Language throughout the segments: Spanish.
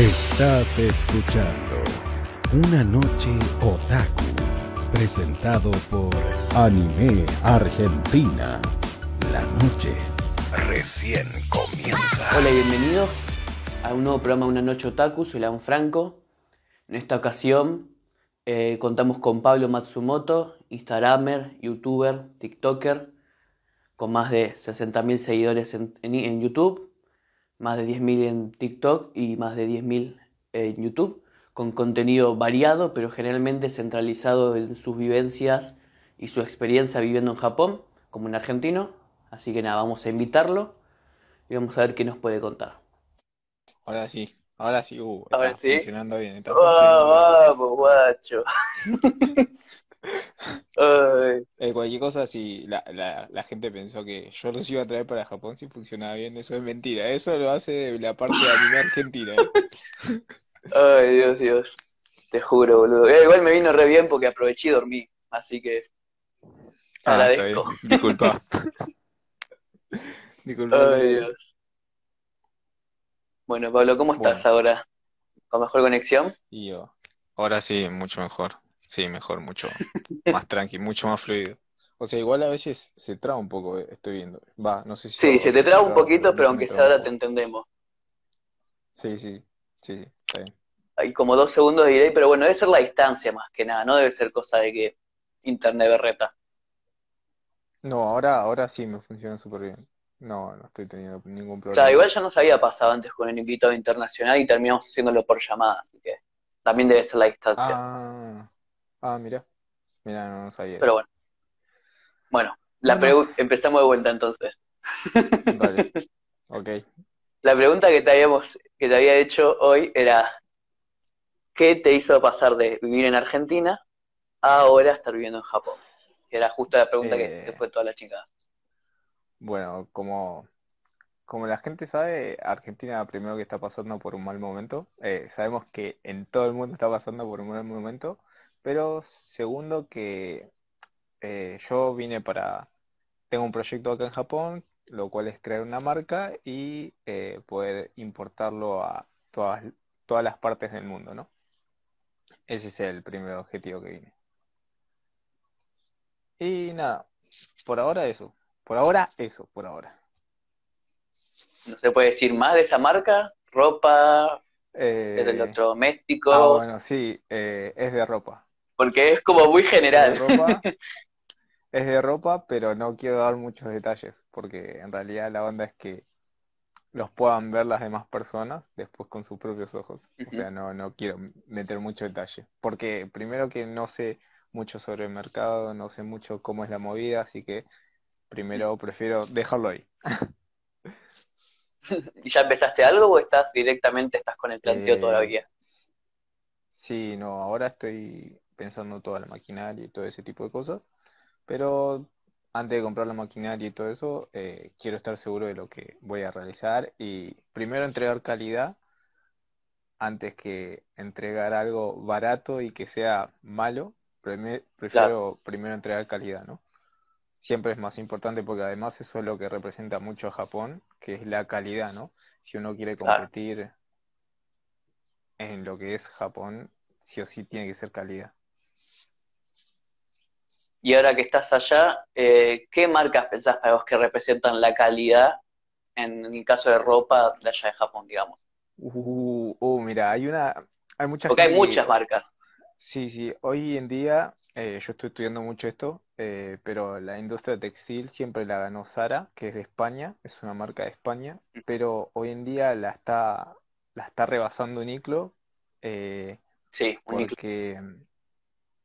Estás escuchando Una Noche Otaku, presentado por Anime Argentina. La noche recién comienza. Hola y bienvenidos a un nuevo programa Una Noche Otaku, soy León Franco. En esta ocasión eh, contamos con Pablo Matsumoto, Instagramer, YouTuber, TikToker, con más de 60.000 seguidores en, YouTube, más de 10.000 en TikTok y más de 10.000 en YouTube, con contenido variado, pero generalmente centralizado en sus vivencias y su experiencia viviendo en Japón, como un argentino. Así que nada, vamos a invitarlo y vamos a ver qué nos puede contar. Ahora sí, ahora sí, uh, Ahora está sí. funcionando bien, está funcionando ¡Ah, vamos, guacho! Eh, cualquier cosa, si la, la, la gente pensó que yo los iba a traer para Japón si funcionaba bien, eso es mentira. Eso lo hace la parte de anime argentina. ¿eh? ay, Dios, Dios. Te juro, boludo. Eh, igual me vino re bien porque aproveché y dormí. Así que Ah, agradezco. Disculpa. Disculpa. Ay, Dios. Bueno, Pablo, ¿cómo estás ahora? ¿Con mejor conexión? Y yo, ahora sí, mucho mejor. Sí, mejor, mucho más tranqui, mucho más fluido. O sea, igual a veces se traba un poco, eh, estoy viendo. Va, no sé si Sí, se o te traba un poquito, pero aunque sea ahora te entendemos. Sí, sí, sí, sí, está bien. Hay como dos segundos de delay, pero bueno, debe ser la distancia más que nada, no debe ser cosa de que internet berreta. No, ahora, ahora sí me funciona súper bien. No, no estoy teniendo ningún O problema. sea, igual ya nos había pasado antes con el invitado internacional y terminamos haciéndolo por llamada, así que también debe ser la distancia. Ah, ah, mira, mira, no, no sabía. Pero bueno. Bueno, la pregu- empezamos de vuelta entonces. Dale, ok. La pregunta que te habíamos, que te había hecho hoy era ¿qué te hizo pasar de vivir en Argentina a ahora estar viviendo en Japón? Que era justo la pregunta que Eh. se fue toda la chica. Bueno, como, como la gente sabe, Argentina primero que está pasando por un mal momento. Eh, sabemos que en todo el mundo está pasando por un mal momento, pero segundo que eh, yo vine para, tengo un proyecto acá en Japón, lo cual es crear una marca y eh, poder importarlo a todas, todas las partes del mundo, ¿no? Ese es el primer objetivo que vine. Y nada, por ahora eso. Por ahora eso, por ahora. ¿No se puede decir más de esa marca? ¿Ropa? Eh, ¿Electrodomésticos? ah, bueno, sí, eh, es de ropa. Porque es como muy Es general. de ropa, es de ropa, pero no quiero dar muchos detalles, porque en realidad la onda es que los puedan ver las demás personas después con sus propios ojos. O sea, no, no quiero meter mucho detalle, porque primero que no sé mucho sobre el mercado, no sé mucho cómo es la movida, así que primero prefiero dejarlo ahí. ¿Y ya empezaste algo o estás directamente, estás con el planteo Eh, todavía? Sí, no, ahora estoy pensando toda la maquinaria y todo ese tipo de cosas, pero antes de comprar la maquinaria y todo eso, eh, quiero estar seguro de lo que voy a realizar y primero entregar calidad antes que entregar algo barato y que sea malo, prefiero primero entregar calidad, ¿no? Siempre es más importante porque además eso es lo que representa mucho a Japón, que es la calidad, ¿no? Si uno quiere Claro. competir en lo que es Japón, sí o sí tiene que ser calidad. Y ahora que estás allá, eh, ¿qué marcas pensás para vos que representan la calidad en el caso de ropa de allá de Japón, digamos? Uh, uh, mira, hay una, hay mucha Porque hay muchas marcas. Sí, sí, hoy en día eh, yo estoy estudiando mucho esto, eh, pero la industria textil siempre la ganó Zara, que es de España, es una marca de España, pero hoy en día la está, la está rebasando Uniqlo, eh, Sí, Uniqlo.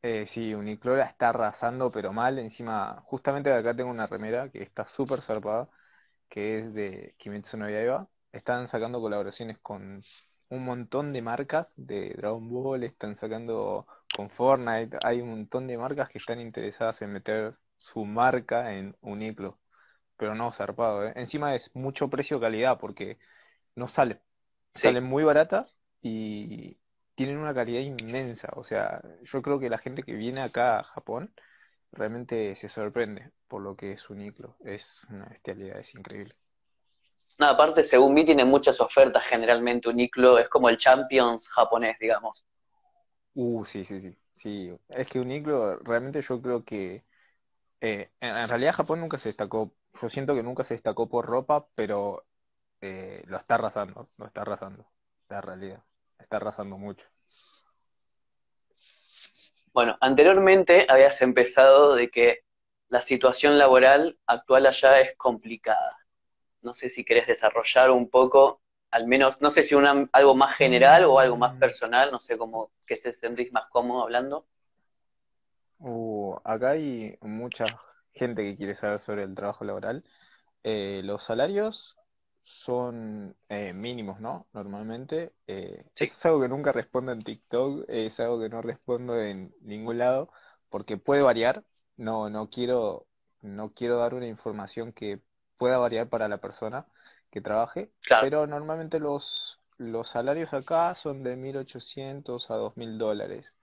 Eh, sí, Uniqlo la está arrasando, pero mal, encima, justamente acá tengo una remera que está súper zarpada, que es de Kimetsu no Yaiba, están sacando colaboraciones con un montón de marcas de Dragon Ball, están sacando con Fortnite, hay un montón de marcas que están interesadas en meter su marca en Uniqlo, pero no zarpado, ¿eh? Encima es mucho precio-calidad porque no sale, Sí. salen muy baratas y tienen una calidad inmensa, o sea, yo creo que la gente que viene acá a Japón realmente se sorprende por lo que es Uniqlo, es una bestialidad, es increíble. No, aparte, según vi, tiene muchas ofertas generalmente. Uniqlo es como el Champions japonés, digamos. Uh, sí, sí, sí. Sí, es que Uniqlo realmente yo creo que eh, en, en realidad Japón nunca se destacó, yo siento que nunca se destacó por ropa, pero eh, lo está arrasando, lo está arrasando, la realidad, está arrasando mucho. Bueno, anteriormente habías empezado de que la situación laboral actual allá es complicada. No sé si querés desarrollar un poco, al menos, no sé si una, algo más general o algo más personal, no sé cómo que te sentís más cómodo hablando. Uh, acá hay mucha gente que quiere saber sobre el trabajo laboral. Eh, los salarios son eh, mínimos, ¿no? Normalmente. Eh, Sí, es algo que nunca respondo en TikTok, es algo que no respondo en ningún lado, porque puede variar. No, no quiero, no quiero dar una información que pueda variar para la persona que trabaje, claro, pero normalmente los, los salarios acá son de 1.800 a 2.000 dólares.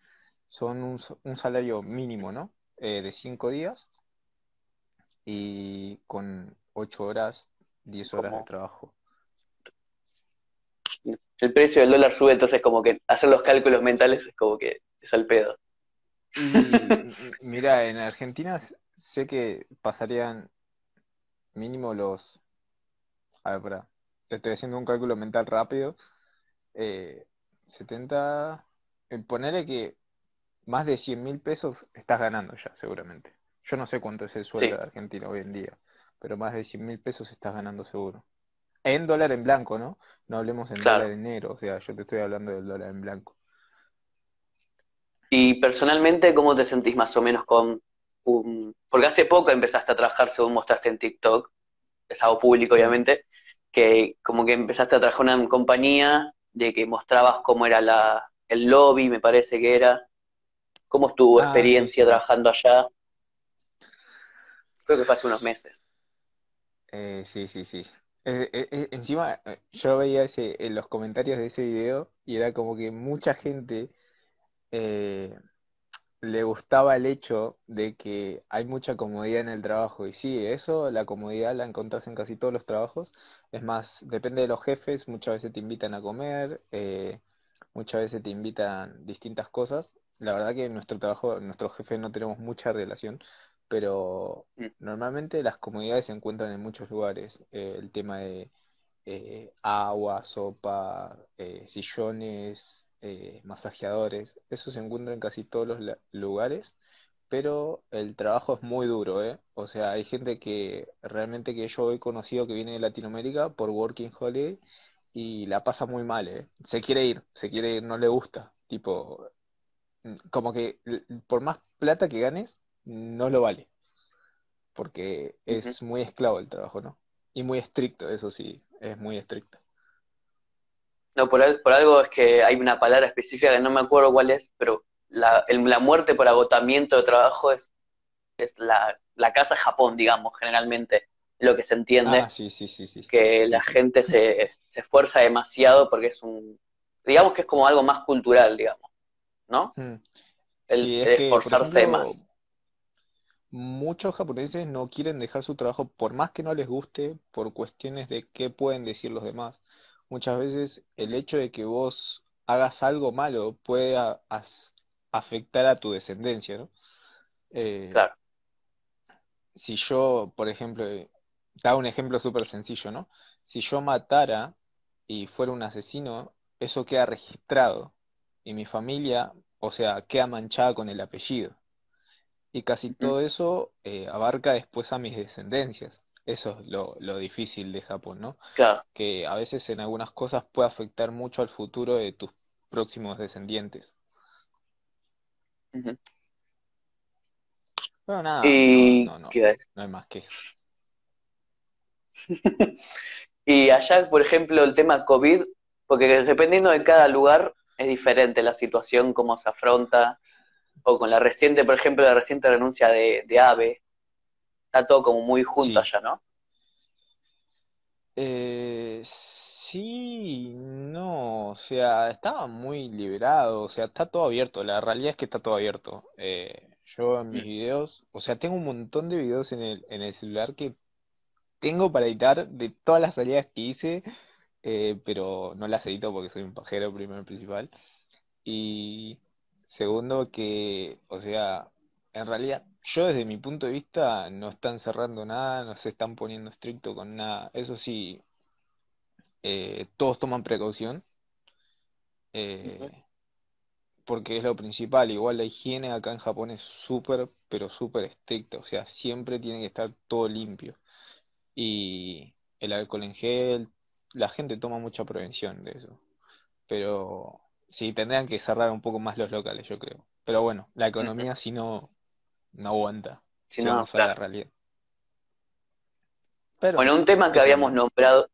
Son un, un salario mínimo, ¿no? Eh, de 5 días y con 8 horas, 10 horas de trabajo. el precio del dólar sube, entonces como que hacer los cálculos mentales es como que es al pedo. Y mira, en Argentina sé que pasarían mínimo los... A ver, pará, te estoy haciendo un cálculo mental rápido. Eh, 70... eh, ponele que más de 100 mil pesos estás ganando ya, seguramente. Yo no sé cuánto es el sueldo Sí, de Argentina hoy en día, pero más de 100 mil pesos estás ganando seguro. En dólar en blanco, ¿no? No hablemos en dólar en negro, o sea, yo te estoy hablando del dólar en blanco. Y personalmente, ¿cómo te sentís más o menos con un... Porque hace poco empezaste a trabajar, según mostraste en TikTok, es algo público obviamente, que como que empezaste a trabajar en una compañía de que mostrabas cómo era la, el lobby, me parece que era, cómo estuvo tu Ah, experiencia sí, sí. trabajando allá, creo que fue hace unos meses. Eh, sí, sí, sí. Eh, eh, eh, encima, eh, yo veía ese, en los comentarios de ese video y era como que mucha gente eh, le gustaba el hecho de que hay mucha comodidad en el trabajo. Y sí, eso, la comodidad la encontrás en casi todos los trabajos. Es más, depende de los jefes, muchas veces te invitan a comer, eh, muchas veces te invitan distintas cosas. La verdad que en nuestro trabajo, nuestros jefes no tenemos mucha relación, pero Mm, normalmente las comodidades se encuentran en muchos lugares. Eh, el tema de eh, agua, sopa, eh, sillones, masajeadores, eso se encuentra en casi todos los lugares, pero el trabajo es muy duro, ¿eh? O sea, hay gente que realmente que yo he conocido que viene de Latinoamérica por Working Holiday y la pasa muy mal, ¿eh? Se quiere ir, se quiere ir, no le gusta, tipo, mm, como que por más plata que ganes, no lo vale, porque es muy esclavo el trabajo, ¿no? Y muy estricto, eso sí, es muy estricto. No, por, por algo es que hay una palabra específica que no me acuerdo cuál es, pero la, el- la muerte por agotamiento de trabajo es, es la, la casa Japón, digamos, generalmente, lo que se Ah, entiende, sí, sí, sí, sí, que la gente se, se esfuerza demasiado porque es un, digamos que es como algo más cultural, digamos, ¿no? Mm. El, es esforzarse ejemplo, más. Muchos japoneses no quieren dejar su trabajo por más que no les guste, por cuestiones de qué pueden decir los demás. Muchas veces el hecho de que vos hagas algo malo puede a- afectar a tu descendencia, ¿no? Eh, Claro. si yo, por ejemplo, eh, te hago un ejemplo súper sencillo, ¿no? Si yo matara y fuera un asesino, eso queda registrado y mi familia, o sea, queda manchada con el apellido. Y casi Ujú. todo eso eh, abarca después a mis descendencias. Eso es lo, lo difícil de Japón, ¿no? Claro. Que a veces en algunas cosas puede afectar mucho al futuro de tus próximos descendientes. Ujú. Pero nada, no, Y, no, no hay más que eso. Y allá, por ejemplo, el tema COVID, porque dependiendo de cada lugar es diferente la situación, cómo se afronta, o con la reciente, por ejemplo, la reciente renuncia de, de AVE, está todo como muy junto Sí, allá, ¿no? eh, sí, no, o sea, estaba muy liberado, o sea, está todo abierto, la realidad es que está todo abierto. Eh, yo en mis Mm, videos, o sea, tengo un montón de videos en el, en el celular que tengo para editar de todas las salidas que hice, eh, pero no las edito porque soy un pajero, primero principal. Y segundo, que, o sea, en realidad, yo desde mi punto de vista no están cerrando nada, no se están poniendo estricto con nada. Eso sí, eh, todos toman precaución, eh, porque es lo principal. Igual la higiene acá en Japón es súper, pero súper estricta. O sea, siempre tiene que estar todo limpio. Y el alcohol en gel, la gente toma mucha prevención de eso. Pero sí, tendrían que cerrar un poco más los locales, yo creo. Pero bueno, la economía si no, no aguanta. Si Si no, vamos a la realidad. Pero Bueno, un tema que habíamos no. nombrado.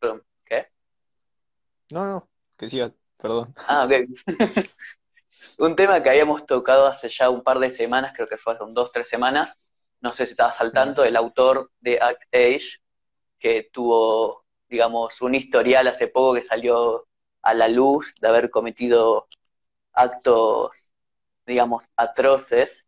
perdón, ¿Qué? No, no, que siga, perdón. Ah, ok. Un tema que habíamos tocado hace ya un par de semanas, creo que fue hace un dos, tres semanas. No sé si estabas al tanto, el autor de Act Age, que tuvo, digamos, un historial hace poco que salió a la luz de haber cometido actos, digamos, atroces.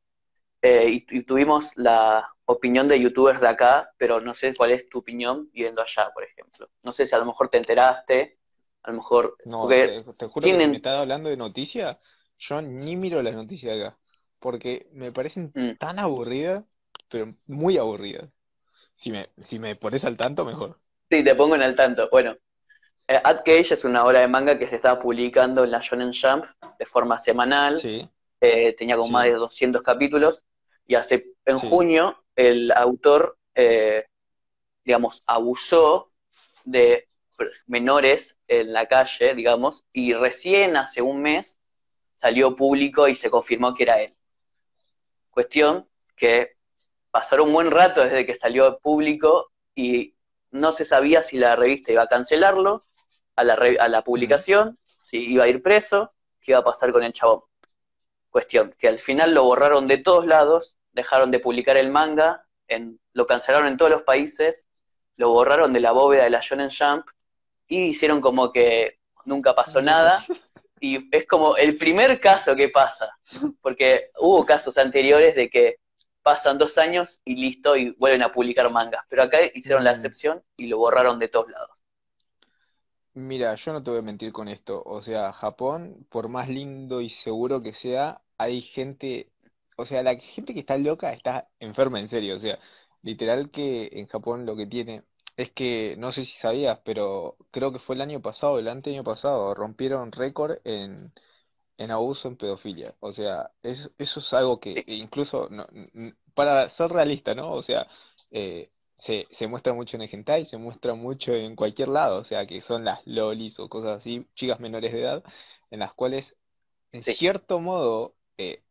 Eh, y, y tuvimos la opinión de youtubers de acá, pero no sé cuál es tu opinión viviendo allá, por ejemplo. No sé si a lo mejor te enteraste, a lo mejor, No, te, te juro que me estás hablando de noticias, yo ni miro las noticias acá, porque me parecen mm, tan aburridas, pero muy aburridas. Si me, si me pones al tanto, mejor. Sí, te pongo en el tanto. Bueno, eh, At Cage es una obra de manga que se estaba publicando en la Shonen Jump de forma semanal. Sí, Eh, tenía como más de 200 capítulos. Y hace, en sí. junio, el autor, eh, digamos, abusó de menores en la calle, digamos, y recién hace un mes salió público y se confirmó que era él. Cuestión que pasaron un buen rato desde que salió público y no se sabía si la revista iba a cancelarlo a la, re- a la publicación, si iba a ir preso, qué iba a pasar con el chabón. Cuestión, que al final lo borraron de todos lados, dejaron de publicar el manga, en, lo cancelaron en todos los países, lo borraron de la bóveda de la Shonen Jump y hicieron como que nunca pasó nada. Y es como el primer caso que pasa, porque hubo casos anteriores de que pasan dos años y listo y vuelven a publicar mangas, pero acá hicieron la excepción y lo borraron de todos lados. Mira, yo no te voy a mentir con esto. O sea, Japón, por más lindo y seguro que sea, hay gente, o sea, la gente que está loca está enferma en serio. O sea, literal que en Japón lo que tiene es que, no sé si sabías, pero creo que fue el año pasado, el anteaño pasado, rompieron récord en, en abuso en pedofilia. O sea, es- eso es algo que incluso, no- n- para ser realista, ¿no? O sea, eh, se, se muestra mucho en el hentai, se muestra mucho en cualquier lado, o sea, que son las lolis o cosas así, chicas menores de edad, en las cuales, en sí, cierto modo, eh,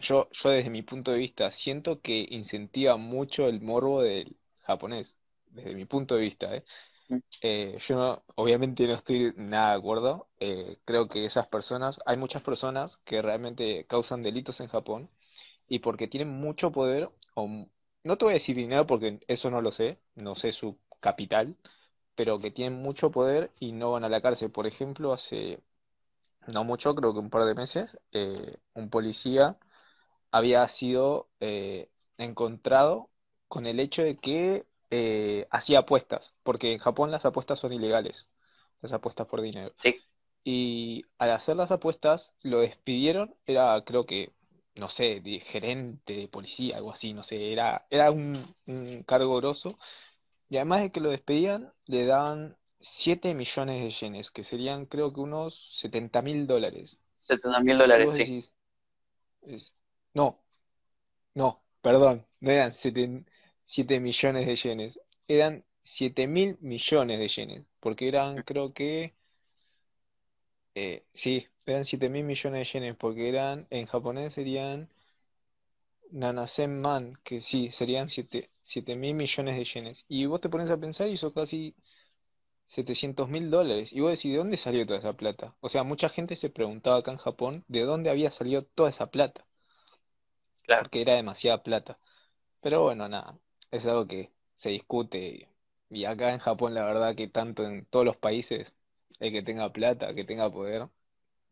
yo, yo desde mi punto de vista siento que incentiva mucho el morbo del japonés, desde mi punto de vista, ¿eh? mm, Eh, yo no- obviamente no estoy nada de acuerdo. Eh, creo que esas personas, hay muchas personas que realmente causan delitos en Japón y porque tienen mucho poder, o no te voy a decir dinero porque eso no lo sé, no sé su capital, pero que tienen mucho poder y no van a la cárcel. Por ejemplo, hace no mucho, creo que un par de meses, eh, un policía había sido eh, encontrado con el hecho de que eh, hacía apuestas, porque en Japón las apuestas son ilegales, las apuestas por dinero. sí, Y al hacer las apuestas lo despidieron, era creo que, no sé, de gerente de policía, algo así, no sé, era, era un, un cargo grosso. Y además de que lo despedían, le daban 7 millones de yenes, que serían creo que unos 70 mil dólares. 70 mil dólares, sí. es- no, no, perdón, no eran 7 millones de yenes, eran 7 mil millones de yenes, porque eran, creo que, eh, sí, eran 7 mil millones de yenes, porque eran, en japonés serían Nanasen man, que sí, serían 7 mil millones de yenes. Y vos te pones a pensar y son casi 700 mil dólares. Y vos decís, ¿de dónde salió toda esa plata? O sea, mucha gente se preguntaba acá en Japón de dónde había salido toda esa plata, Claro. porque era demasiada plata. Pero bueno, nada, es algo que se discute. Y, y acá en Japón, la verdad que tanto en todos los países, el que tenga plata, que tenga poder,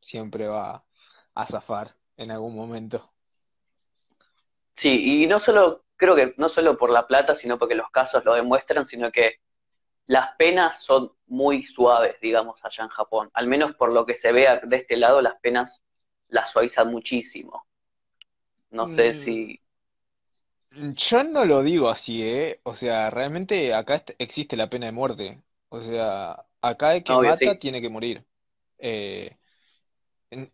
siempre va a zafar en algún momento. Sí, y no solo, creo que no solo por la plata, sino porque los casos lo demuestran, sino que las penas son muy suaves, digamos, allá en Japón. Al menos por lo que se ve de este lado, las penas las suavizan muchísimo. No sé Mm, si... Yo no lo digo así, ¿eh? O sea, realmente acá existe la pena de muerte. O sea, acá el que Obvio, mata sí. tiene que morir. Eh,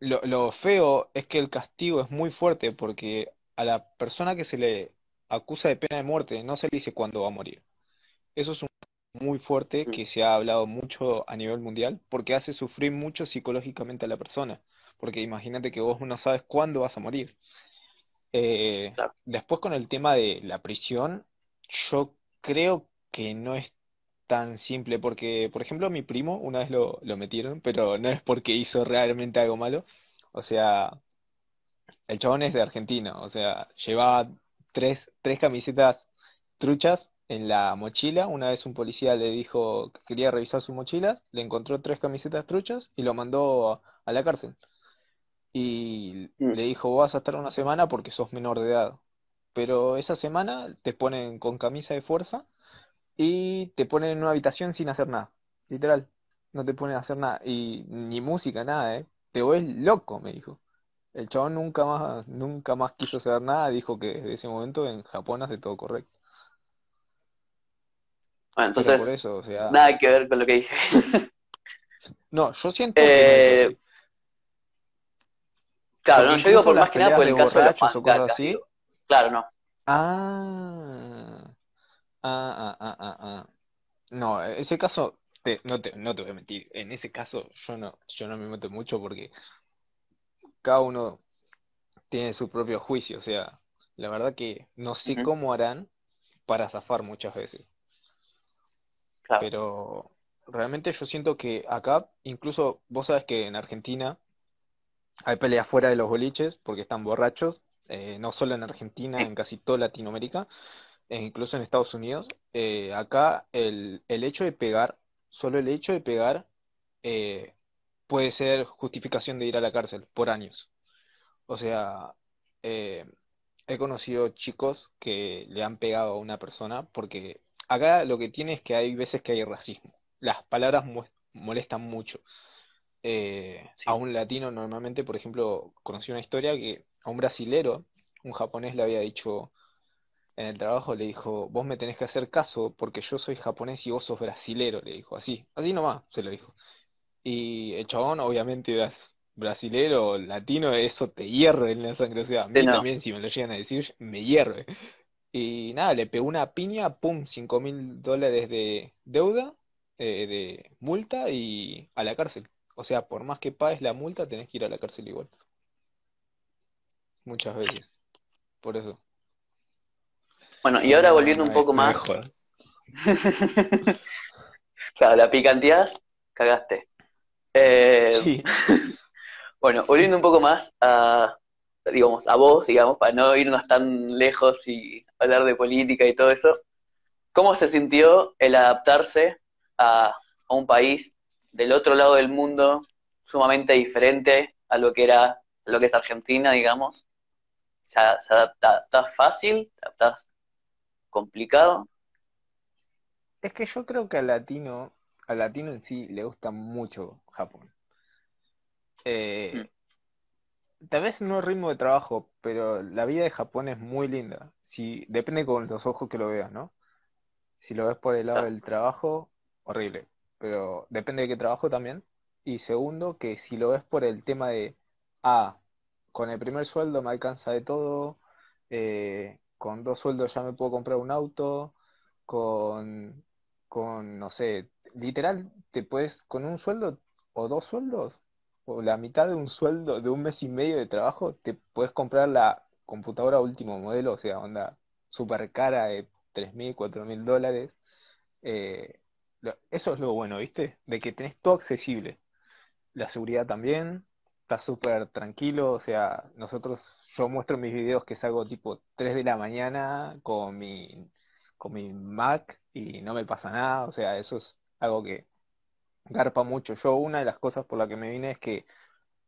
lo, lo feo es que el castigo es muy fuerte porque a la persona que se le acusa de pena de muerte no se le dice cuándo va a morir. Eso es un muy fuerte Mm, que se ha hablado mucho a nivel mundial porque hace sufrir mucho psicológicamente a la persona. Porque imagínate que vos no sabes cuándo vas a morir. Eh, claro. después con el tema de la prisión, yo creo que no es tan simple porque, por ejemplo, a mi primo una vez lo, lo metieron, pero no es porque hizo realmente algo malo. O sea, el chabón es de Argentina, o sea, llevaba tres, tres camisetas truchas en la mochila. Una vez un policía le dijo que quería revisar sus mochilas, le encontró tres camisetas truchas y lo mandó a a la cárcel y Mm, le dijo, vas a estar una semana porque sos menor de edad. Pero esa semana te ponen con camisa de fuerza y te ponen en una habitación sin hacer nada. Literal, no te ponen a hacer nada. Y ni música, nada, ¿eh? Te ves loco, me dijo. El chabón nunca más, nunca más quiso saber nada, dijo que desde ese momento en Japón hace todo correcto. Bueno, Pero por entonces, eso, o sea, nada que ver con lo que dije. no, yo siento que no es Eh, así. claro, Porque no, yo digo por más que nada por el caso de los mangakas, así. Claro, no. ah, ah, ah, ah, ah, ah. No, ese caso, te- no te, no te voy a mentir, en ese caso yo no, yo no me meto mucho porque cada uno tiene su propio juicio, o sea, la verdad que no sé cómo harán para zafar muchas veces, claro. pero realmente yo siento que acá, incluso vos sabes que en Argentina hay peleas fuera de los boliches porque están borrachos, eh, no solo en Argentina, en casi toda Latinoamérica, e incluso en Estados Unidos, eh, acá el, el hecho de pegar, solo el hecho de pegar, eh, puede ser justificación de ir a la cárcel por años. O sea, eh, he conocido chicos que le han pegado a una persona porque acá lo que tiene es que hay veces que hay racismo. Las palabras molestan mucho. Eh, a un latino normalmente, por ejemplo, conocí una historia que a un brasilero, un japonés le había dicho en el trabajo, le dijo, vos me tenés que hacer caso porque yo soy japonés y vos sos brasilero, le dijo, así, así nomás, se lo dijo. Y el chabón, obviamente, eras brasilero, latino, eso te hierre en la sangre. O sea, a Sí, mí no. también, si me lo llegan a decir, me hierve. Y nada, le pegó una piña, pum, cinco mil dólares de deuda, eh, de multa y a la cárcel. O sea, por más que pagues la multa, tenés que ir a la cárcel igual. Muchas veces. Por eso. Bueno, y ahora volviendo un poco más. Claro, la picanteás, cagaste. Eh, Sí. bueno, volviendo un poco más a, digamos, a vos, digamos, para no irnos tan lejos y hablar de política y todo eso. ¿Cómo se sintió el adaptarse a, a un país del otro lado del mundo, sumamente diferente a lo que era, a lo que es Argentina, digamos? ¿Se, adapta, ¿Estás fácil? ¿Estás complicado? Es que yo creo que al latino, al latino en sí le gusta mucho Japón. Mm, Eh, tal vez no el ritmo de trabajo, pero la vida de Japón es muy linda. Si, depende con los ojos que lo veas, ¿no? Si lo ves por el lado del trabajo, horrible. Pero depende de qué trabajo también. Y segundo, que si lo ves por el tema de, ah, con el primer sueldo me alcanza de todo, eh, con dos sueldos ya me puedo comprar un auto, con, con, no sé, literal, te puedes, con un sueldo o dos sueldos, o la mitad de un sueldo de un mes y medio de trabajo, te puedes comprar la computadora último modelo, o sea, onda súper cara de tres mil, cuatro mil dólares. Eh, eso es lo bueno, ¿viste? De que tenés todo accesible. La seguridad también, está súper tranquilo, o sea, nosotros, yo muestro mis videos que salgo tipo 3 de la mañana con mi, con mi Mac y no me pasa nada, o sea, eso es algo que garpa mucho. Yo una de las cosas por la que me vine es que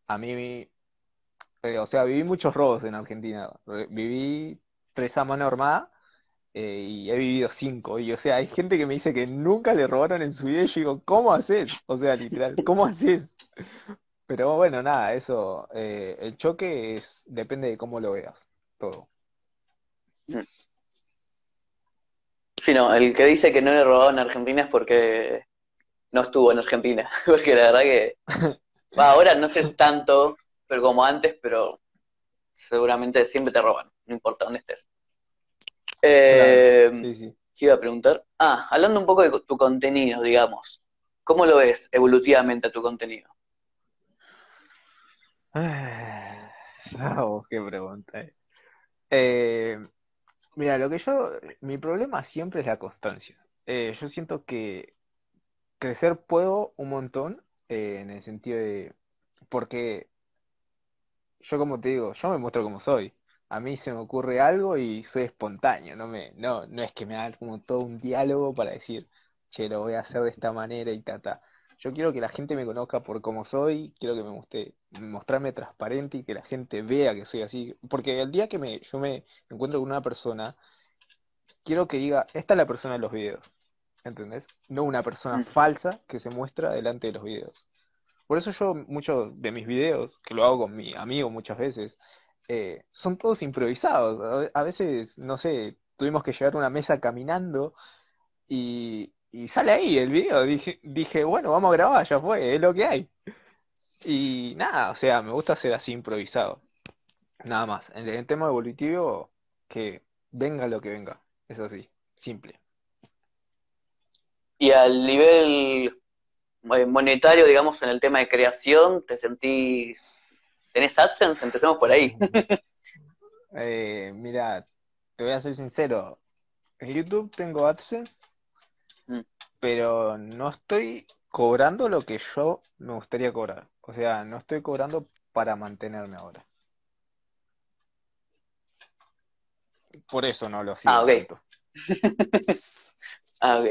a mí, eh, o sea, viví muchos robos en Argentina, Re- viví tres a mano armada eh, y he vivido cinco. Y o sea, hay gente que me dice que nunca le robaron en su vida y yo digo, ¿cómo haces? O sea, literal, ¿cómo haces? Pero bueno, nada, eso, eh, el choque es, depende de cómo lo veas, todo. Sí, no, el que dice que no le robaron en Argentina es porque no estuvo en Argentina, porque la verdad que va, ahora no sé tanto, pero como antes, pero seguramente siempre te roban, no importa dónde estés. Eh, sí, sí. ¿Qué iba a preguntar? Ah, hablando un poco de tu contenido, digamos. ¿Cómo lo ves evolutivamente a tu contenido? Oh, qué pregunta. eh. Eh, mira, lo que yo, mi problema siempre es la constancia. Eh, yo siento que crecer puedo un montón eh, en el sentido de, porque yo como te digo, yo me muestro como soy. A mí se me ocurre algo y soy espontáneo, no me, no, no es que me haga como todo un diálogo para decir, che, lo voy a hacer de esta manera y ta, ta. Yo quiero que la gente me conozca por cómo soy, quiero que me guste mostrarme transparente y que la gente vea que soy así. Porque el día que me, yo me encuentro con una persona, quiero que diga, esta es la persona de los videos, ¿entendés? No una persona Mm. falsa que se muestra delante de los videos. Por eso yo, muchos de mis videos, que lo hago con mi amigo muchas veces, eh, son todos improvisados. A ve- a veces, no sé, tuvimos que llevar una mesa caminando y, y sale ahí el video. Dije, dije, bueno, vamos a grabar, ya fue, es lo que hay. Y nada, o sea, me gusta ser así improvisado. Nada más. En el tema evolutivo, que venga lo que venga. Es así, simple. Y al nivel eh, monetario, digamos, en el tema de creación, ¿te sentís, tenés AdSense? Empecemos por ahí. Eh, mira, te voy a ser sincero. En YouTube tengo AdSense, Mm. pero no estoy cobrando lo que yo me gustaría cobrar. O sea, no estoy cobrando para mantenerme ahora. Por eso no lo sigo Ah, ok. tanto. Ah, ok.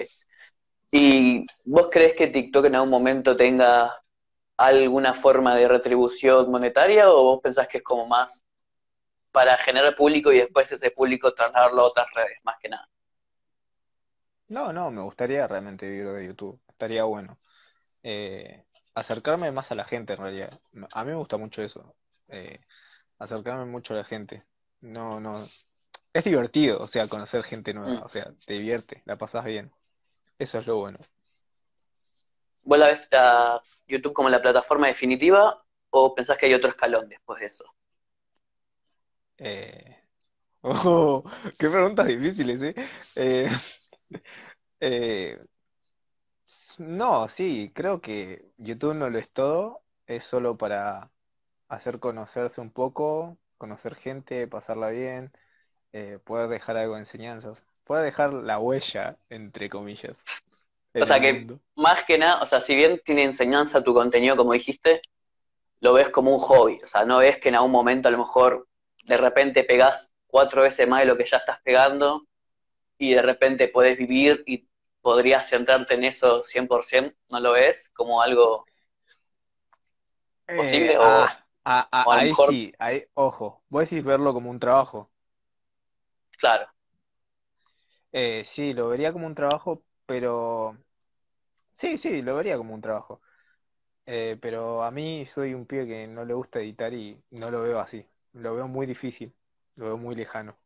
¿Y vos crees que TikTok en algún momento tenga alguna forma de retribución monetaria o vos pensás que es como más para generar público y después ese público trasladarlo a otras redes, más que nada? No, no, me gustaría realmente vivir de YouTube. Estaría bueno. Eh, acercarme más a la gente en realidad. A mí me gusta mucho eso. eh, acercarme mucho a la gente. No, no. Es divertido, o sea, conocer gente nueva. Mm. O sea, te divierte, la pasas bien. Eso es lo bueno. ¿Vos la ves a YouTube como la plataforma definitiva o pensás que hay otro escalón después de eso? Eh, oh, qué preguntas difíciles, ¿eh? Eh, eh, no, sí, creo que YouTube no lo es todo. Es solo para hacer conocerse un poco, conocer gente, pasarla bien, eh, poder dejar algo de enseñanzas, poder dejar la huella, entre comillas, O sea que mundo. más que nada, o sea, si bien tiene enseñanza tu contenido, como dijiste, lo ves como un hobby. O sea, no ves que en algún momento a lo mejor de repente pegás cuatro veces más de lo que ya estás pegando y de repente podés vivir y podrías centrarte en eso 100%. ¿No lo ves como algo posible Eh, o, ah, ah, ah, o a lo ahí mejor, sí, ahí, ojo, vos decís verlo como un trabajo. claro, Eh, sí, lo vería como un trabajo, pero sí, sí, lo vería como un trabajo. Eh, pero a mí soy un pibe que no le gusta editar y no lo veo así. Lo veo muy difícil, lo veo muy lejano.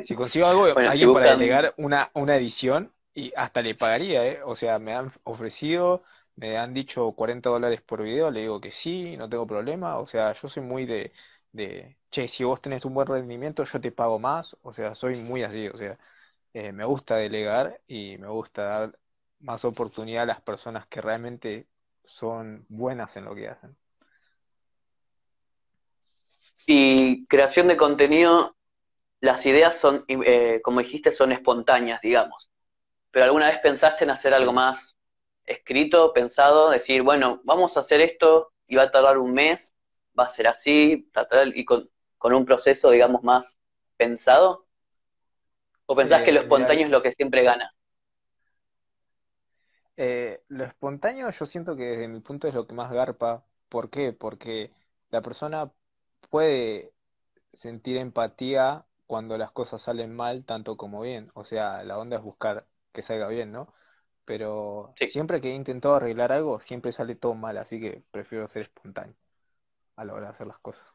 Si consigo algo, bueno, si alguien para delegar una, una edición, y hasta le pagaría, ¿eh? O sea, me han ofrecido, me han dicho 40 dólares por video, le digo que sí, no tengo problema. O sea, yo soy muy de, de, che, si vos tenés un buen rendimiento, yo te pago más. O sea, soy muy así, o sea, eh, me gusta delegar y me gusta dar más oportunidad a las personas que realmente son buenas en lo que hacen. y creación de contenido, las ideas son, eh, como dijiste, son espontáneas, digamos. Pero alguna vez pensaste en hacer algo más escrito, pensado, decir, bueno, vamos a hacer esto y va a tardar un mes, va a ser así, tal, tal, y con, con un proceso, digamos, más pensado? ¿O pensás que lo Eh, mira, espontáneo es lo que siempre gana? eh, lo espontáneo yo siento que desde mi punto es lo que más garpa. ¿Por qué? Porque la persona puede sentir empatía cuando las cosas salen mal tanto como bien. O sea, la onda es buscar que salga bien, ¿no? Pero Sí. siempre que he intentado arreglar algo, siempre sale todo mal, así que prefiero ser espontáneo a la hora de hacer las cosas.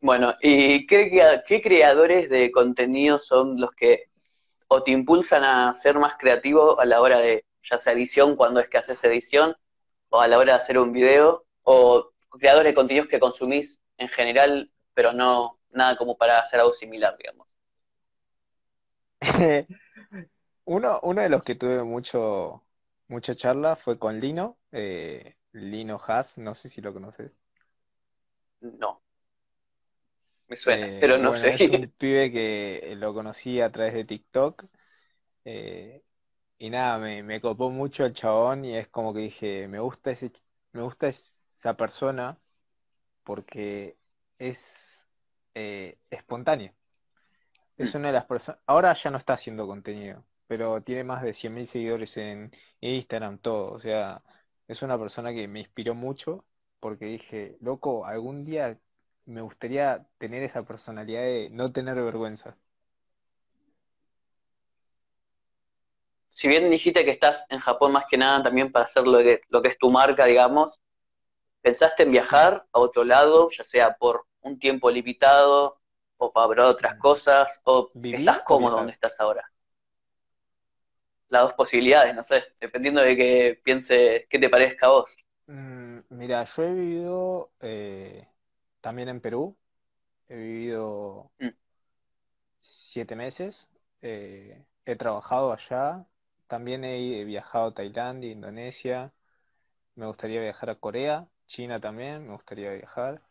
Bueno, ¿y qué, qué creadores de contenido son los que o te impulsan a ser más creativo a la hora de, ya sea edición, cuando es que haces edición, o a la hora de hacer un video, o creadores de contenidos que consumís en general, pero no nada como para hacer algo similar, digamos? Uno, uno de los que tuve mucho, mucha charla fue con Lino, eh, Lino Haas, no sé si lo conoces. No, me suena, Eh, pero no bueno, sé. es un pibe que lo conocí a través de TikTok. eh, y nada, me, me copó mucho el chabón y es como que dije, me gusta ese, ch- me gusta esa persona porque es eh, espontánea. Es una de las personas, ahora ya no está haciendo contenido, pero tiene más de 100.000 seguidores en Instagram, todo. O sea, es una persona que me inspiró mucho porque dije, loco, algún día me gustaría tener esa personalidad de no tener vergüenza. Si bien dijiste que estás en Japón más que nada también para hacer lo que, lo que es tu marca, digamos, ¿pensaste en viajar a otro lado, ya sea por un tiempo limitado o para otras cosas, o ¿Vivir estás cómodo donde estás ahora? Las dos posibilidades, no sé, dependiendo de que pienses, qué te parezca a vos. Mm, mira, yo he vivido eh, también en Perú, he vivido Mm. siete meses, eh, he trabajado allá, también he viajado a Tailandia, Indonesia, me gustaría viajar a Corea, China también, me gustaría viajar.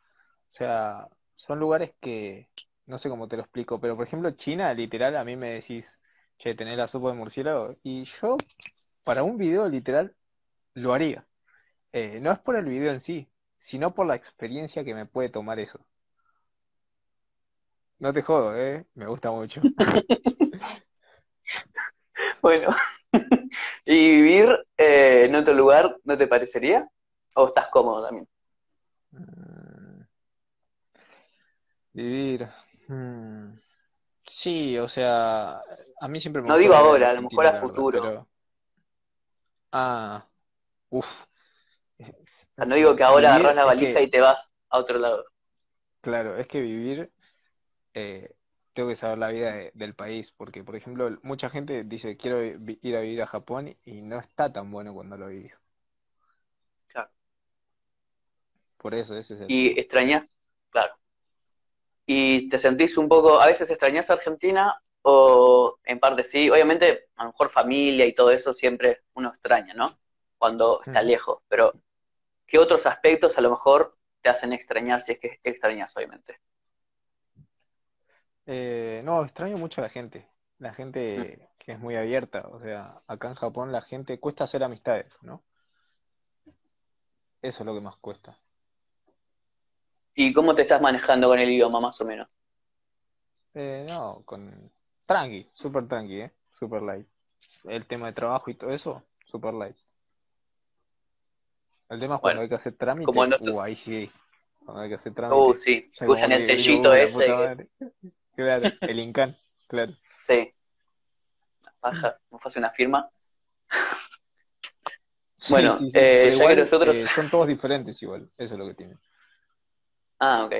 O sea, son lugares que no sé cómo te lo explico, pero por ejemplo China, literal, a mí me decís, che, tenés la sopa de murciélago, y yo para un video literal lo haría. Eh, no es por el video en sí, sino por la experiencia que me puede tomar eso. No te jodo, ¿eh? Me gusta mucho. Bueno, ¿y vivir eh, en otro lugar no te parecería? ¿O estás cómodo también? Mm, Vivir. mm, Sí, o sea, a mí siempre me No digo ahora, a lo mejor a futuro. pero... Ah, uff. O sea, no digo que ahora Vivir agarrás la valija que, y te vas a otro lado. claro, es que vivir, eh, tengo que saber la vida de- del país, porque, por ejemplo, mucha gente dice, quiero ir a vivir a Japón y no está tan bueno cuando lo vivís. Claro. Por eso, ese es el Y extrañas, claro. Y te sentís un poco, a veces extrañas Argentina o en parte sí, obviamente a lo mejor familia y todo eso siempre uno extraña, ¿no? Cuando está Ujú. lejos, pero ¿qué otros aspectos a lo mejor te hacen extrañar si es que extrañas, obviamente? Eh, no, extraño mucho a la gente. La Mm. gente que es muy abierta. O sea, acá en Japón la gente cuesta hacer amistades, ¿no? Eso es lo que más cuesta. ¿Y cómo te estás manejando con el idioma más o menos? Eh, no, con tranqui, super tranqui, ¿eh? Super light. El tema de trabajo y todo eso, super light. El tema es cuando Bueno, hay que hacer como trámites, no... uh, ahí sí. Cuando hay que hacer Uh, trámites, sí, ya usan como el sellito uh, ese que... Claro, el Incan, claro. Sí, baja, nos hace una firma. Sí, Bueno, sí, sí, eh, ya que nosotros... eh, son todos diferentes igual, eso es lo que tiene. Ah, ok.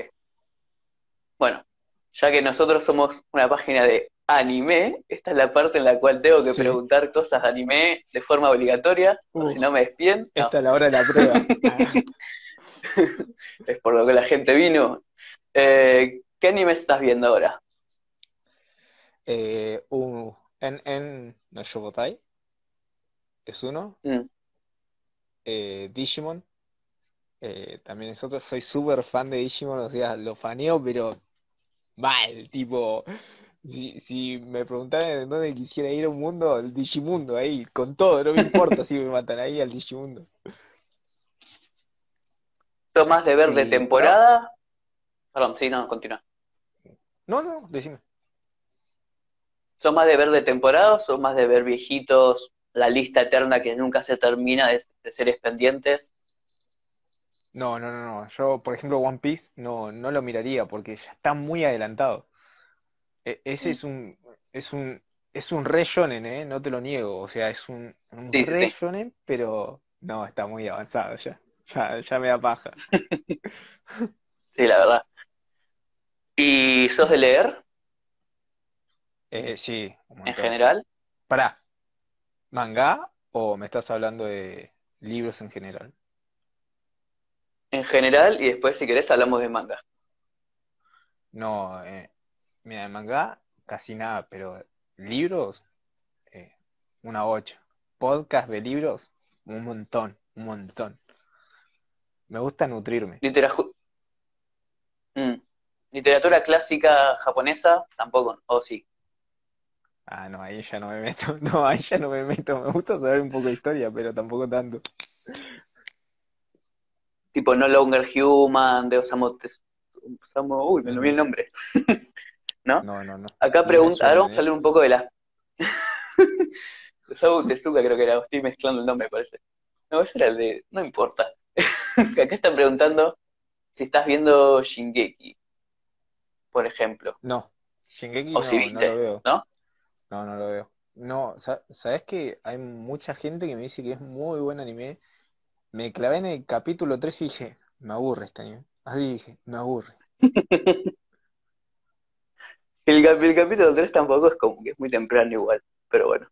Bueno, ya que nosotros somos una página de anime, esta es la parte en la cual tengo que Sí. preguntar cosas de anime de forma obligatoria, si no me despiden. No, esta es la hora de la prueba. Ah. es por lo que la gente vino. Eh, ¿qué anime estás viendo ahora? Eh, uh, en, en no Shogotai es uno. Mm, Eh, Digimon eh, también es otro. Soy súper fan de Digimon, o sea, lo faneo, pero mal, tipo. Si, si me preguntaran en dónde quisiera ir a un mundo, el Digimundo, ahí, con todo, no me importa si me matan ahí al Digimundo. ¿Sos más de ver de no, temporada? Perdón, sí, no, continúa. no, no, decime. ¿Sos más de ver de temporada o sos más de ver viejitos, la lista eterna que nunca se termina de, de series pendientes? No, no, no, no. Yo, por ejemplo, One Piece no, no lo miraría porque ya está muy adelantado. E- ese es un, es un, es un re shonen, ¿eh? No te lo niego. O sea, es un, un Sí, re sí. shonen, pero no, está muy avanzado ya. Ya, ya me da paja. Sí, la verdad. ¿Y sos de leer Eh, sí, en general? Pará, ¿manga o me estás hablando de libros en general? En general, y después, si querés, hablamos de manga. No, eh, mira, de manga casi nada, pero libros, eh, una ocho. Podcast de libros, un montón, un montón. Me gusta nutrirme. Mm. Literatura clásica japonesa, tampoco, o sí. Ah, no, ahí ya no me meto. No, ahí ya no me meto. Me gusta saber un poco de historia, pero tampoco tanto. Tipo No Longer Human, de Osamu, Osamu- uy, me olvidé el nombre. ¿No? No, no, no. Acá No me pregunta, ahora vamos a hablar un poco de las... Osamu Tezuka creo que era, estoy mezclando el nombre, parece. No, ese era el de... No importa. Acá están preguntando si estás viendo Shingeki, por ejemplo. No, Shingeki O no, si no lo veo. ¿no? No, no lo veo. No, sa- ¿sabes que hay mucha gente que me dice que es muy buen anime? Me clavé en el capítulo 3 y dije, me aburre este anime. Así dije, me aburre. El, el capítulo 3 tampoco es como que es muy temprano igual, pero bueno.